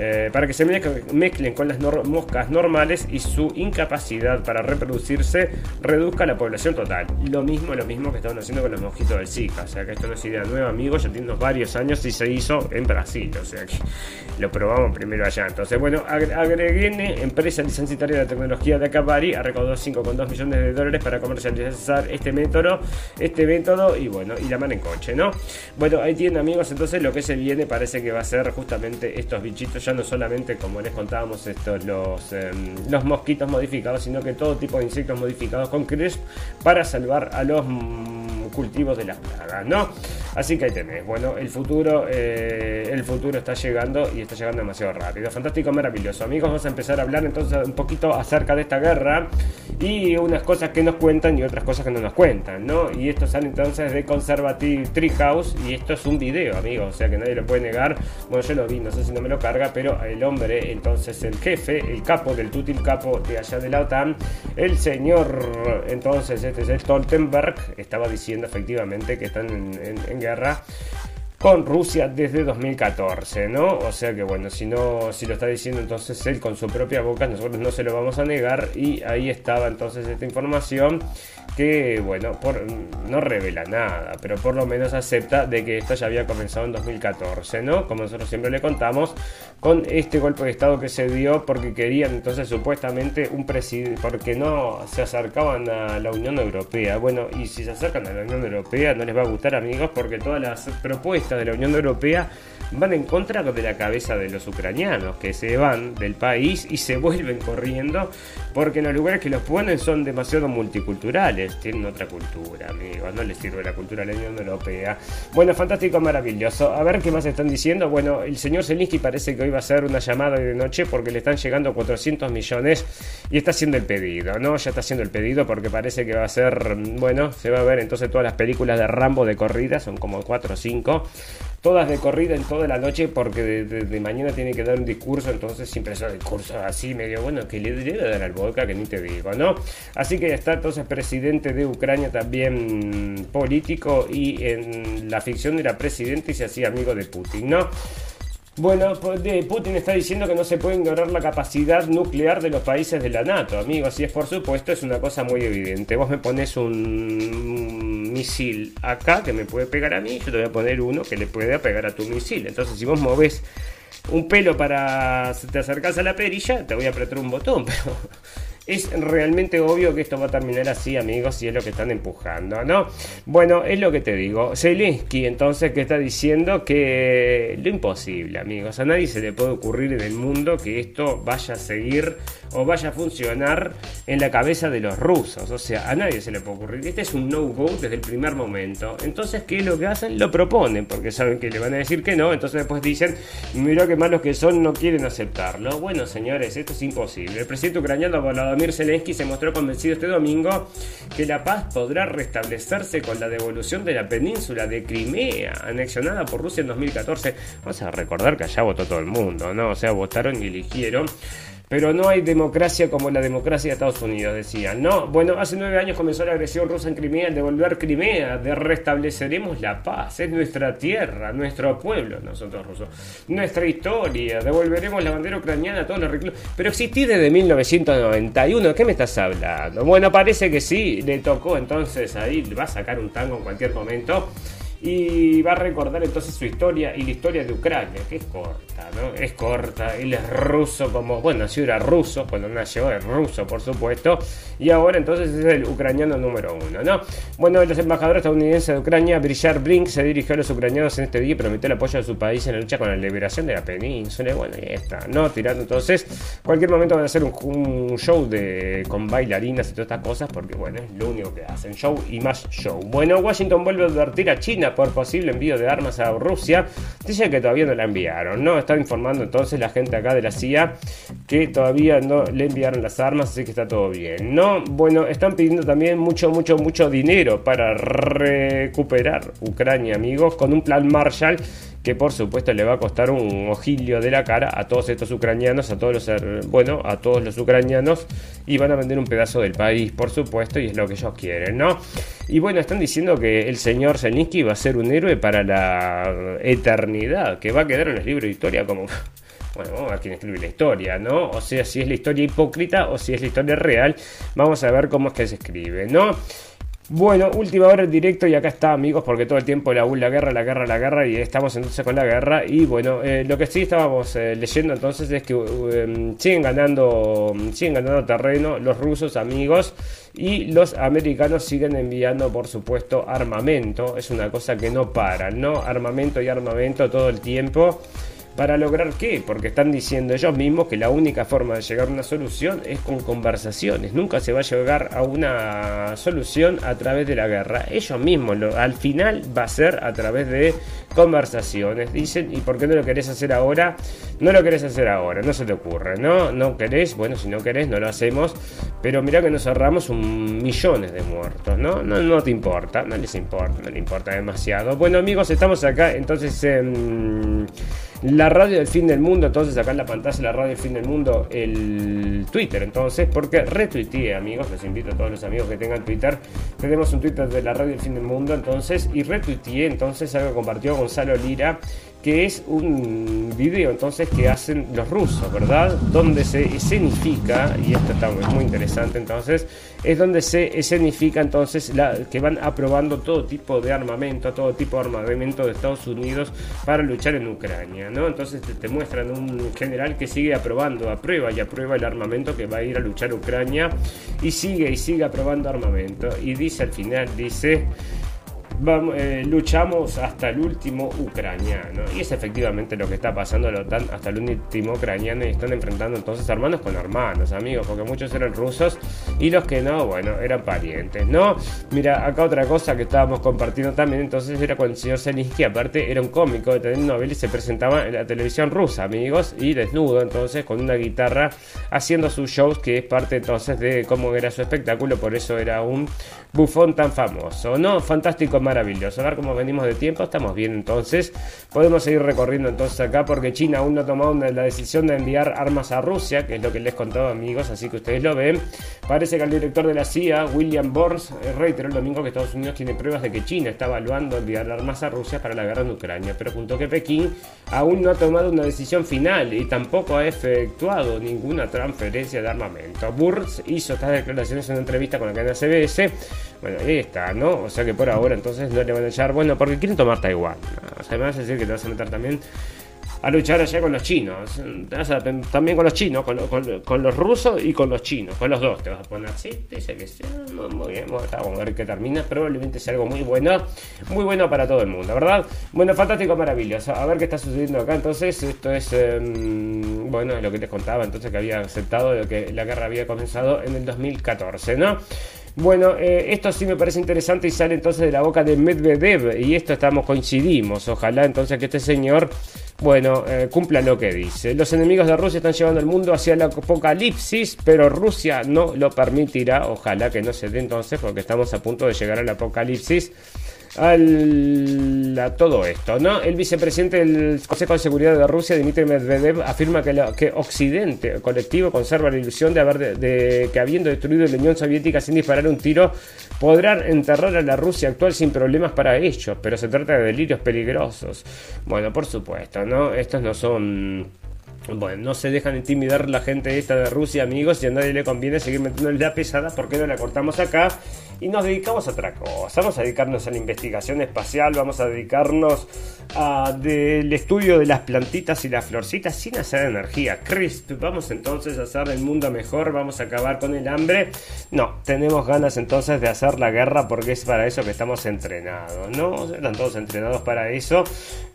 eh, para que se mezclen con las moscas normales y su incapacidad para reproducirse reduzca la población total. Lo mismo, lo mismo que estaban haciendo con los mosquitos del Zika. O sea que esto no es idea nueva, amigos. Ya tiene varios años y se hizo en Brasil. O sea lo probamos primero allá. Entonces, bueno, Agreguene, empresa licenciataria de tecnología de Acabari, ha recaudado 5,2 millones de dólares para comercializar este método, este método y bueno, y la mano en coche, ¿no? Bueno, ahí tienen amigos, entonces lo que se viene parece que va a ser justamente estos bichitos no solamente, como les contábamos, estos los, em, los mosquitos modificados, sino que todo tipo de insectos modificados con CRISP para salvar a los cultivos de las plagas, ¿no? Así que ahí tenés. Bueno, el futuro, eh, el futuro está llegando y está llegando demasiado rápido. Fantástico, maravilloso. Amigos, vamos a empezar a hablar entonces un poquito acerca de esta guerra y unas cosas que nos cuentan y otras cosas que no nos cuentan, ¿no? Y esto sale entonces de Conservative Treehouse y esto es un video, amigos, o sea que nadie lo puede negar. Bueno, yo lo vi, no sé si no me lo carga, pero el hombre, entonces el jefe, el capo del tutil capo de allá de la OTAN, el señor, entonces este es el Stoltenberg, estaba diciendo efectivamente que están en, guerra con Rusia desde 2014, ¿no? O sea que bueno, si no, si lo está diciendo entonces él con su propia boca, nosotros no se lo vamos a negar y ahí estaba entonces esta información que, bueno, no revela nada, pero por lo menos acepta de que esto ya había comenzado en 2014, ¿no? Como nosotros siempre le contamos, con este golpe de Estado que se dio porque querían entonces supuestamente un presidente, porque no se acercaban a la Unión Europea. Bueno, y si se acercan a la Unión Europea no les va a gustar amigos porque todas las propuestas de la Unión Europea van en contra de la cabeza de los ucranianos, que se van del país y se vuelven corriendo porque en los lugares que los ponen son demasiado multiculturales, tienen otra cultura, amigos, no les sirve la cultura de la Unión Europea. Bueno, fantástico, maravilloso. A ver qué más están diciendo. Bueno, el señor Zelensky parece que hoy va a hacer una llamada de noche porque le están llegando 400 millones y está haciendo el pedido, ¿no? Ya está haciendo el pedido porque parece que va a ser, bueno, se va a ver entonces todas las películas de Rambo de corrida, son como 4 o 5 todas de corrida en toda la noche porque de, mañana tiene que dar un discurso, entonces siempre esos discursos así medio bueno que le debe dar al boca que ni te digo, ¿no? Así que está entonces presidente de Ucrania también político y en la ficción era presidente y se hacía amigo de Putin, ¿no? Bueno, pues, Putin está diciendo que no se puede ignorar la capacidad nuclear de los países de la NATO, amigos, y es por supuesto, es una cosa muy evidente. Vos me pones un misil acá que me puede pegar a mí, yo te voy a poner uno que le puede pegar a tu misil. Entonces, si vos moves un pelo para te acercas a la perilla, te voy a apretar un botón, pero es realmente obvio que esto va a terminar así, amigos, y es lo que están empujando, ¿no? Bueno, es lo que te digo. Zelensky, entonces, que está diciendo que lo imposible, amigos. A nadie se le puede ocurrir en el mundo que esto vaya a seguir o vaya a funcionar en la cabeza de los rusos. O sea, a nadie se le puede ocurrir. Este es un no-go desde el primer momento. Entonces, ¿qué es lo que hacen? Lo proponen, porque saben que le van a decir que no. Entonces, después dicen, mira qué malos que son, no quieren aceptarlo. Bueno, señores, esto es imposible. El presidente ucraniano Volodymyr Zelensky se mostró convencido este domingo que la paz podrá restablecerse con la devolución de la península de Crimea, anexionada por Rusia en 2014. Vamos a recordar que allá votó todo el mundo, ¿no? O sea, votaron y eligieron pero no hay democracia como la democracia de Estados Unidos, decían. No, bueno, hace nueve años comenzó la agresión rusa en Crimea, devolver Crimea, de restableceremos la paz, es nuestra tierra, nuestro pueblo, nosotros rusos, nuestra historia, devolveremos la bandera ucraniana a todos los reclusos. Pero existí desde 1991, ¿qué me estás hablando? Bueno, parece que sí, le tocó entonces ahí, va a sacar un tango en cualquier momento y va a recordar entonces su historia y la historia de Ucrania, que es corta, ¿no? Es corta, él es ruso como, bueno, nació era ruso, cuando nació es ruso, por supuesto, y ahora entonces es el ucraniano número uno, ¿no? Bueno, los embajadores estadounidenses de Ucrania, Brillar Brink, se dirigió a los ucranianos en este día y prometió el apoyo de su país en la lucha con la liberación de la península, bueno, y está, ¿no? Tirando entonces, cualquier momento van a hacer un, show de con bailarinas y todas estas cosas, porque bueno, es lo único que hacen, show y más show. Bueno, Washington vuelve a advertir a China por posible envío de armas a Rusia. Dice que todavía no la enviaron, ¿no? Está informando entonces la gente acá de la CIA que todavía no le enviaron las armas, así que está todo bien, ¿no? Bueno, están pidiendo también mucho, mucho, mucho dinero para recuperar Ucrania, amigos, con un plan Marshall que por supuesto le va a costar un ojilio de la cara a todos estos ucranianos, a todos los bueno, a todos los ucranianos y van a vender un pedazo del país, por supuesto, y es lo que ellos quieren, ¿no? Y bueno, están diciendo que el señor Zelensky va a ser un héroe para la eternidad, que va a quedar en los libros de historia como bueno, vamos a ver quién escribe la historia, ¿no? O sea, si es la historia hipócrita o si es la historia real, vamos a ver cómo es que se escribe, ¿no? Bueno, última hora en directo y acá está amigos porque todo el tiempo la, la guerra, la guerra, la guerra y estamos entonces con la guerra y bueno, eh, lo que sí estábamos eh, leyendo entonces es que em, siguen ganando siguen ganando terreno los rusos amigos y los americanos siguen enviando por supuesto armamento, es una cosa que no para, ¿no? Armamento y armamento todo el tiempo. ¿Para lograr qué? Porque están diciendo ellos mismos que la única forma de llegar a una solución es con conversaciones. Nunca se va a llegar a una solución a través de la guerra. Ellos mismos, lo, al final va a ser a través de conversaciones. Dicen, ¿y por qué no lo querés hacer ahora? No lo querés hacer ahora, no se te ocurre, ¿no? No querés, bueno, si no querés, no lo hacemos. Pero mira que nos ahorramos un millones de muertos, ¿no? No, no te importa, no les importa, no les importa demasiado. Bueno, amigos, estamos acá, entonces... La radio del fin del mundo, entonces acá en la pantalla la radio del fin del mundo, el Twitter, entonces, porque retuiteé, amigos, les invito a todos los amigos que tengan Twitter, tenemos un Twitter de la radio del fin del mundo, entonces, y retuiteé, entonces, algo compartió Gonzalo Lira, que es un video entonces que hacen los rusos, ¿verdad? Donde se escenifica, y esto está muy interesante entonces, es donde se escenifica entonces la, que van aprobando todo tipo de armamento, todo tipo de armamento de Estados Unidos para luchar en Ucrania, ¿no? Entonces te, muestran un general que sigue aprobando, aprueba y aprueba el armamento que va a ir a luchar Ucrania y sigue y sigue aprobando armamento y dice al final, dice eh, luchamos hasta el último ucraniano. Y es efectivamente lo que está pasando la OTAN hasta el último ucraniano y están enfrentando entonces hermanos con hermanos, amigos, porque muchos eran rusos y los que no, bueno, eran parientes, ¿no? Mira, acá otra cosa que estábamos compartiendo también entonces era cuando el señor Zelensky, aparte, era un cómico de telenovela y se presentaba en la televisión rusa, amigos, y desnudo entonces con una guitarra haciendo sus shows, que es parte entonces de cómo era su espectáculo, por eso era un bufón tan famoso, ¿no? Fantástico, maravilloso. A ver cómo venimos de tiempo, estamos bien entonces. Podemos seguir recorriendo entonces acá porque China aún no ha tomado la decisión de enviar armas a Rusia, que es lo que les contaba amigos, así que ustedes lo ven. Parece que el director de la CIA, William Burns, eh, reiteró el domingo que Estados Unidos tiene pruebas de que China está evaluando enviar armas a Rusia para la guerra en Ucrania, pero junto que Pekín aún no ha tomado una decisión final y tampoco ha efectuado ninguna transferencia de armamento. Burns hizo estas declaraciones en una entrevista con la cadena CBS bueno, ahí está, ¿no? O sea que por ahora entonces no le van a echar, bueno, porque quieren tomar Taiwán. O sea, decir que te vas a meter también a luchar allá con los chinos. también con los chinos, con, los rusos y con los chinos. Con los dos te vas a poner. Sí, dice que sí. Muy bien, vamos a ver qué termina. Probablemente sea algo muy bueno. Muy bueno para todo el mundo, ¿verdad? Bueno, fantástico, maravilloso. A ver qué está sucediendo acá. Entonces, esto es. Em, bueno, lo que les contaba entonces que había aceptado lo que la guerra había comenzado en el 2014, ¿no? Bueno, eh, esto sí me parece interesante y sale entonces de la boca de Medvedev y esto estamos coincidimos. Ojalá entonces que este señor, bueno, eh, cumpla lo que dice. Los enemigos de Rusia están llevando al mundo hacia el apocalipsis, pero Rusia no lo permitirá. Ojalá que no se dé entonces porque estamos a punto de llegar al apocalipsis a todo esto. ¿no? El vicepresidente del Consejo de Seguridad de Rusia, Dmitry Medvedev, afirma que, Occidente colectivo conserva la ilusión de, haber de, que habiendo destruido la Unión Soviética sin disparar un tiro, podrán enterrar a la Rusia actual sin problemas para ellos, pero se trata de delirios peligrosos. Bueno, por supuesto, ¿no? Estos no son bueno, no se dejan intimidar la gente esta de Rusia, amigos, y a nadie le conviene seguir metiendo la pesada, porque no la cortamos acá? Y nos dedicamos a otra cosa. Vamos a dedicarnos a la investigación espacial, vamos a dedicarnos del estudio de las plantitas y las florcitas sin hacer energía. Crisp, vamos entonces a hacer el mundo mejor, vamos a acabar con el hambre. No, tenemos ganas entonces de hacer la guerra porque es para eso que estamos entrenados, ¿no? Están todos entrenados para eso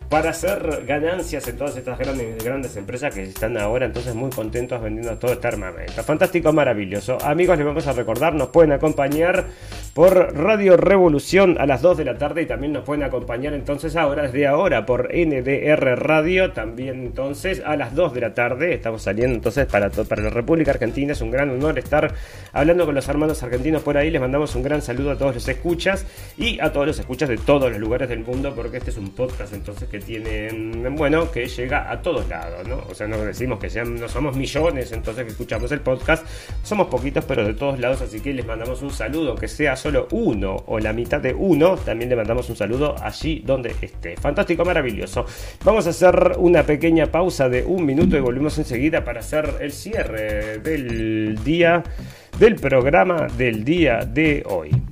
para hacer ganancias en todas estas grandes, grandes empresas que están ahora entonces muy contentos vendiendo todo este armamento. Fantástico, maravilloso. Amigos, les vamos a recordar, nos pueden acompañar por Radio Revolución a las 2 de la tarde y también nos pueden acompañar entonces ahora, desde ahora, por NDR Radio, también entonces a las 2 de la tarde. Estamos saliendo entonces para, para la República Argentina. Es un gran honor estar hablando con los hermanos argentinos por ahí. Les mandamos un gran saludo a todos los escuchas y a todos los escuchas de todos los lugares del mundo porque este es un podcast entonces que tiene, mm, bueno, que llega a todos lados, ¿no? O sea, no decimos que sean, no somos millones, entonces que escuchamos el podcast, somos poquitos, pero de todos lados, así que les mandamos un saludo, que sea solo uno o la mitad de uno, también le mandamos un saludo allí donde esté. Fantástico, maravilloso. Vamos a hacer una pequeña pausa de un minuto y volvemos enseguida para hacer el cierre del día, del programa del día de hoy.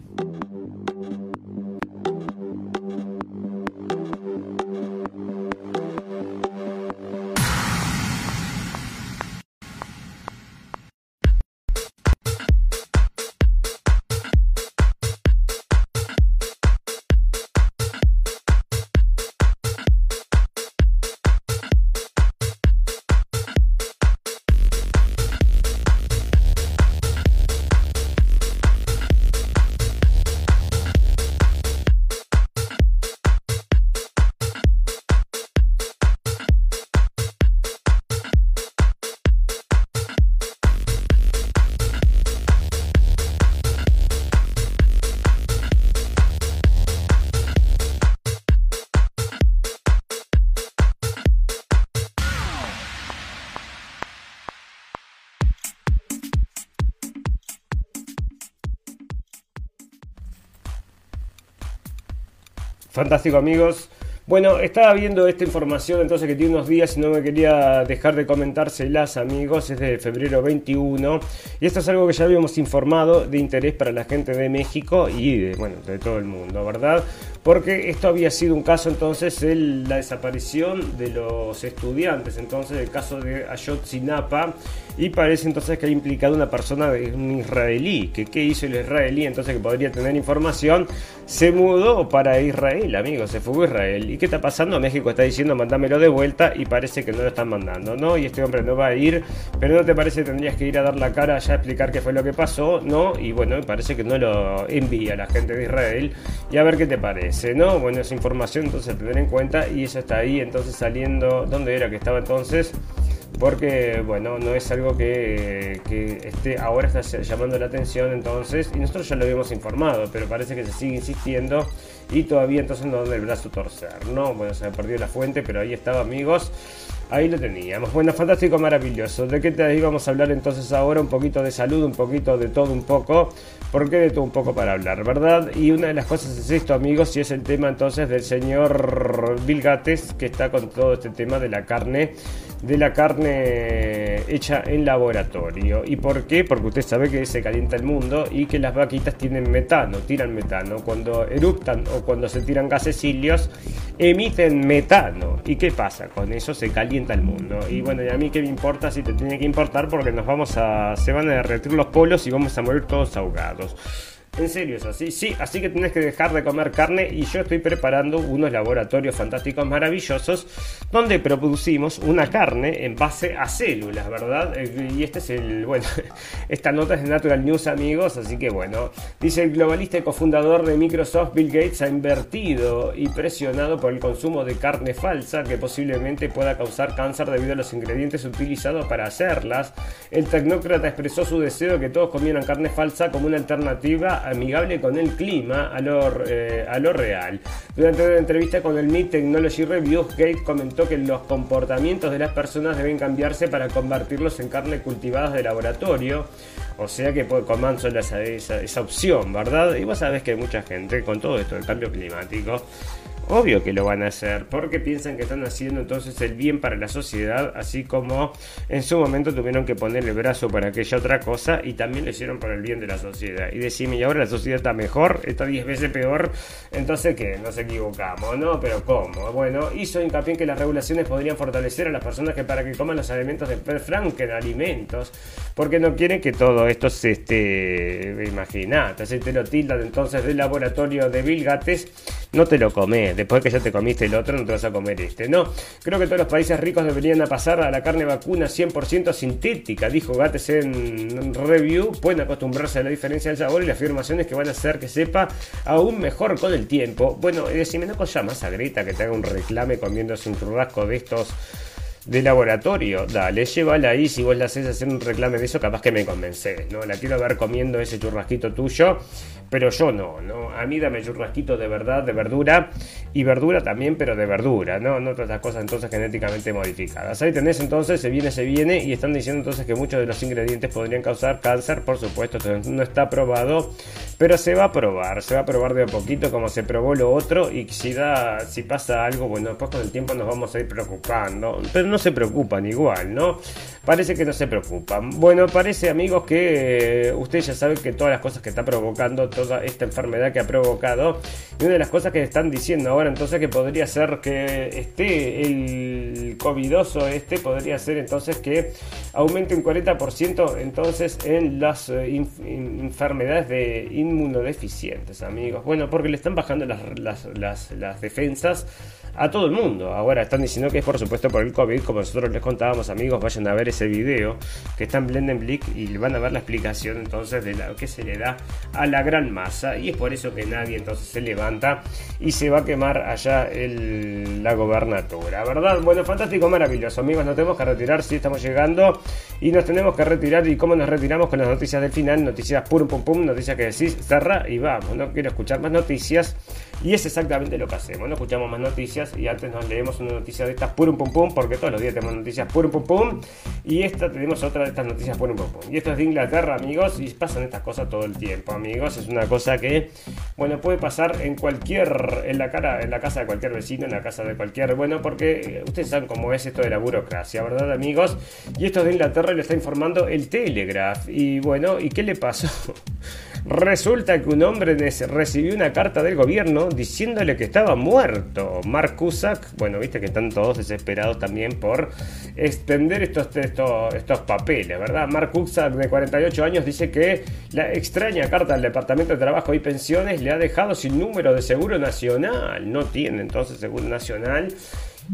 Fantástico amigos. Bueno, estaba viendo esta información entonces que tiene unos días y no me quería dejar de comentárselas amigos, es de febrero 21 y esto es algo que ya habíamos informado de interés para la gente de México y de, bueno, de todo el mundo, ¿verdad? porque esto había sido un caso entonces la desaparición de los estudiantes, entonces el caso de Ayotzinapa, y parece entonces que ha implicado una persona de un israelí, qué hizo el israelí entonces que podría tener información, se mudó para Israel, amigos, se fue a Israel. ¿Y qué está pasando? México está diciendo mandámelo de vuelta y parece que no lo están mandando, ¿no? Y este hombre no va a ir, pero ¿no te parece que tendrías que ir a dar la cara allá a explicar qué fue lo que pasó? ¿No? Y bueno, parece que no lo envía la gente de Israel y a ver qué te parece, ¿no? Bueno, esa información entonces tener en cuenta y eso está ahí entonces saliendo, ¿dónde era que estaba entonces? Porque bueno, no es algo que, esté, ahora está llamando la atención entonces, y nosotros ya lo habíamos informado, pero parece que se sigue insistiendo y todavía entonces no da el brazo torcer, ¿no? Bueno, se ha perdido la fuente, pero ahí estaba amigos. Ahí lo teníamos. Bueno, fantástico, maravilloso. ¿De qué te íbamos a hablar entonces ahora? Un poquito de salud, un poquito de todo un poco. ¿Por qué de todo un poco para hablar, verdad? Y una de las cosas es esto, amigos, y es el tema entonces del señor Bill Gates, que está con todo este tema de la carne de la carne hecha en laboratorio. ¿Y por qué? Porque usted sabe que se calienta el mundo y que las vaquitas tienen metano, tiran metano. Cuando eruptan o cuando se tiran gasecillos, emiten metano. ¿Y qué pasa? Con eso se calienta el mundo. Y bueno, y a mí qué me importa si te tiene que importar porque nos vamos a. se van a derretir los polos y vamos a morir todos ahogados. En serio es así, sí, así que tienes que dejar de comer carne y yo estoy preparando unos laboratorios fantásticos maravillosos donde producimos una carne en base a células, ¿verdad? Eh, y este es el, bueno, esta nota es de Natural News amigos, así que bueno, dice el globalista y cofundador de Microsoft, Bill Gates, ha invertido y presionado por el consumo de carne falsa que posiblemente pueda causar cáncer debido a los ingredientes utilizados para hacerlas. El tecnócrata expresó su deseo de que todos comieran carne falsa como una alternativa amigable con el clima a lo, eh, a lo real. Durante una entrevista con el Meet Technology Review, Gates comentó que los comportamientos de las personas deben cambiarse para convertirlos en carne cultivada de laboratorio. O sea que coman solo esa, esa, esa opción, ¿verdad? Y vos sabés que hay mucha gente con todo esto del cambio climático Obvio que lo van a hacer, porque piensan que están haciendo entonces el bien para la sociedad, así como en su momento tuvieron que poner el brazo para aquella otra cosa y también lo hicieron para el bien de la sociedad. Y decime, y ahora la sociedad está mejor, está 10 veces peor, entonces ¿qué? Nos equivocamos, ¿no? Pero ¿cómo? Bueno, hizo hincapié en que las regulaciones podrían fortalecer a las personas que para que coman los alimentos de Franken alimentos, porque no quieren que todo esto se esté, imagínate, se te lo tildan entonces del laboratorio de Bill Gates, no te lo comes después que ya te comiste el otro, no te vas a comer este. No, creo que todos los países ricos deberían pasar a la carne vacuna 100% sintética, dijo Gates en review. Pueden acostumbrarse a la diferencia del sabor y las afirmaciones que van a hacer que sepa aún mejor con el tiempo. Bueno, decime, no llamas a Greta que te haga un reclame comiéndose un churrasco de estos de laboratorio, dale, llévala ahí, si vos la haces hacer un reclame de eso, capaz que me convences, ¿no? La quiero ver comiendo ese churrasquito tuyo pero yo no, ¿no? A mí dame churrasquito de verdad, de verdura, y verdura también, pero de verdura, ¿no? No todas las cosas entonces genéticamente modificadas. Ahí tenés entonces, se viene, se viene, y están diciendo entonces que muchos de los ingredientes podrían causar cáncer, por supuesto, no está probado, pero se va a probar, se va a probar de a poquito como se probó lo otro, y si, da, si pasa algo, bueno, después con el tiempo nos vamos a ir preocupando, pero no se preocupan igual, ¿no? Parece que no se preocupan. Bueno, parece amigos que eh, ustedes ya saben que todas las cosas que está provocando, toda esta enfermedad que ha provocado. Y una de las cosas que están diciendo ahora entonces que podría ser que esté el covidoso este, podría ser entonces que aumente un 40% entonces en las eh, enfermedades de inmunodeficientes, amigos. Bueno, porque le están bajando las, defensas a todo el mundo. Ahora están diciendo que es por supuesto por el COVID, como nosotros les contábamos, amigos, vayan a ver ese video que está en Blendenblick y van a ver la explicación entonces de lo que se le da a la gran masa. Y es por eso que nadie entonces se levanta y se va a quemar allá el, la gobernatura, ¿verdad? Bueno, fantástico, maravilloso, amigos, nos tenemos que retirar, si estamos llegando y nos tenemos que retirar. ¿Y cómo nos retiramos? Con las noticias del final, noticias pum pum pum, noticias que decís, cerra y vamos, no quiero escuchar más noticias. Y es exactamente lo que hacemos, no escuchamos más noticias y antes nos leemos una noticia de estas purum pum pum, porque todos los días tenemos noticias purum pum pum, y esta tenemos otra de estas noticias purum pum pum. Y esto es de Inglaterra, amigos, y pasan estas cosas todo el tiempo, amigos. Es una cosa que, bueno, puede pasar en cualquier, en la cara, en la casa de cualquier vecino, en la casa de cualquier, bueno, porque eh, ustedes saben cómo es esto de la burocracia, ¿verdad, amigos? Y esto es de Inglaterra y lo está informando el Telegraph. Y bueno, ¿y qué le pasó? Resulta que un hombre recibió una carta del gobierno diciéndole que estaba muerto. Mark Cusack, bueno, viste que están todos desesperados también por extender estos, estos, estos papeles, ¿verdad? Mark Cusack, de 48 años, dice que la extraña carta del Departamento de Trabajo y Pensiones le ha dejado sin número de seguro nacional. No tiene entonces seguro nacional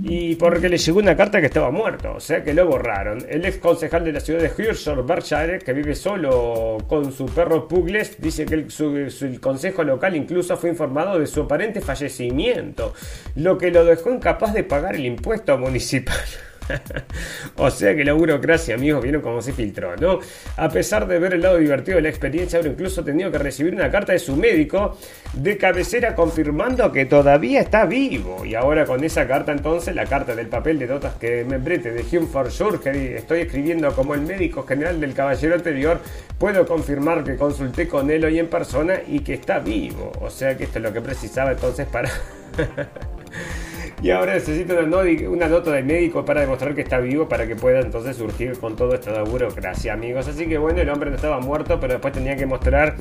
y porque le llegó una carta que estaba muerto, o sea que lo borraron. El ex concejal de la ciudad de Hershore, Berkshire, que vive solo con su perro Pugles, dice que el, consejo local incluso fue informado de su aparente fallecimiento, lo que lo dejó incapaz de pagar el impuesto municipal. o sea que la burocracia, amigos, vieron cómo se filtró, ¿no? A pesar de ver el lado divertido de la experiencia, ahora incluso ha tenido que recibir una carta de su médico de cabecera confirmando que todavía está vivo. Y ahora con esa carta entonces, la carta del papel de notas que me brete de Hume for que estoy escribiendo como el médico general del caballero anterior, puedo confirmar que consulté con él hoy en persona y que está vivo. O sea que esto es lo que precisaba entonces para... Y ahora necesita una, nota de médico para demostrar que está vivo para que pueda entonces surgir con todo esto de burocracia, amigos. Así que bueno, el hombre no estaba muerto, pero después tenía que mostrar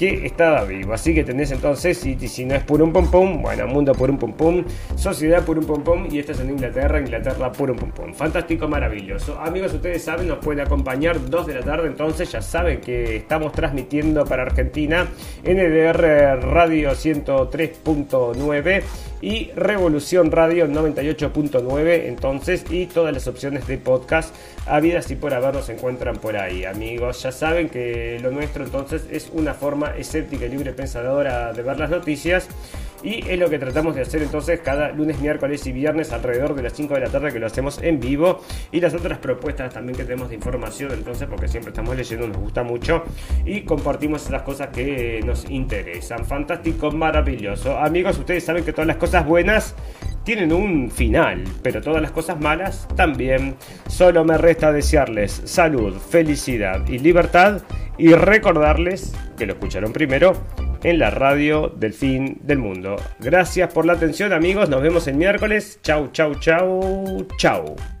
que estaba vivo. Así que tenés entonces, si, si no es por un pum, bueno, mundo por un pum, sociedad por un pum, y esto es en Inglaterra, Inglaterra por un pum. Fantástico, maravilloso. Amigos, ustedes saben, nos pueden acompañar 2 de la tarde, entonces ya saben que estamos transmitiendo para Argentina NDR Radio 103.9 y Revolución Radio 98.9 entonces y todas las opciones de podcast habidas y por haber se encuentran por ahí amigos ya saben que lo nuestro entonces es una forma escéptica y libre pensadora de ver las noticias y es lo que tratamos de hacer entonces cada lunes, miércoles y viernes alrededor de las 5 de la tarde que lo hacemos en vivo. Y las otras propuestas también que tenemos de información entonces porque siempre estamos leyendo, nos gusta mucho. Y compartimos las cosas que nos interesan. Fantástico, maravilloso. Amigos, ustedes saben que todas las cosas buenas tienen un final, pero todas las cosas malas también. Solo me resta desearles salud, felicidad y libertad y recordarles que lo escucharon primero en la radio del fin del mundo. Gracias por la atención amigos, nos vemos el miércoles. Chau, chau, chau, chau.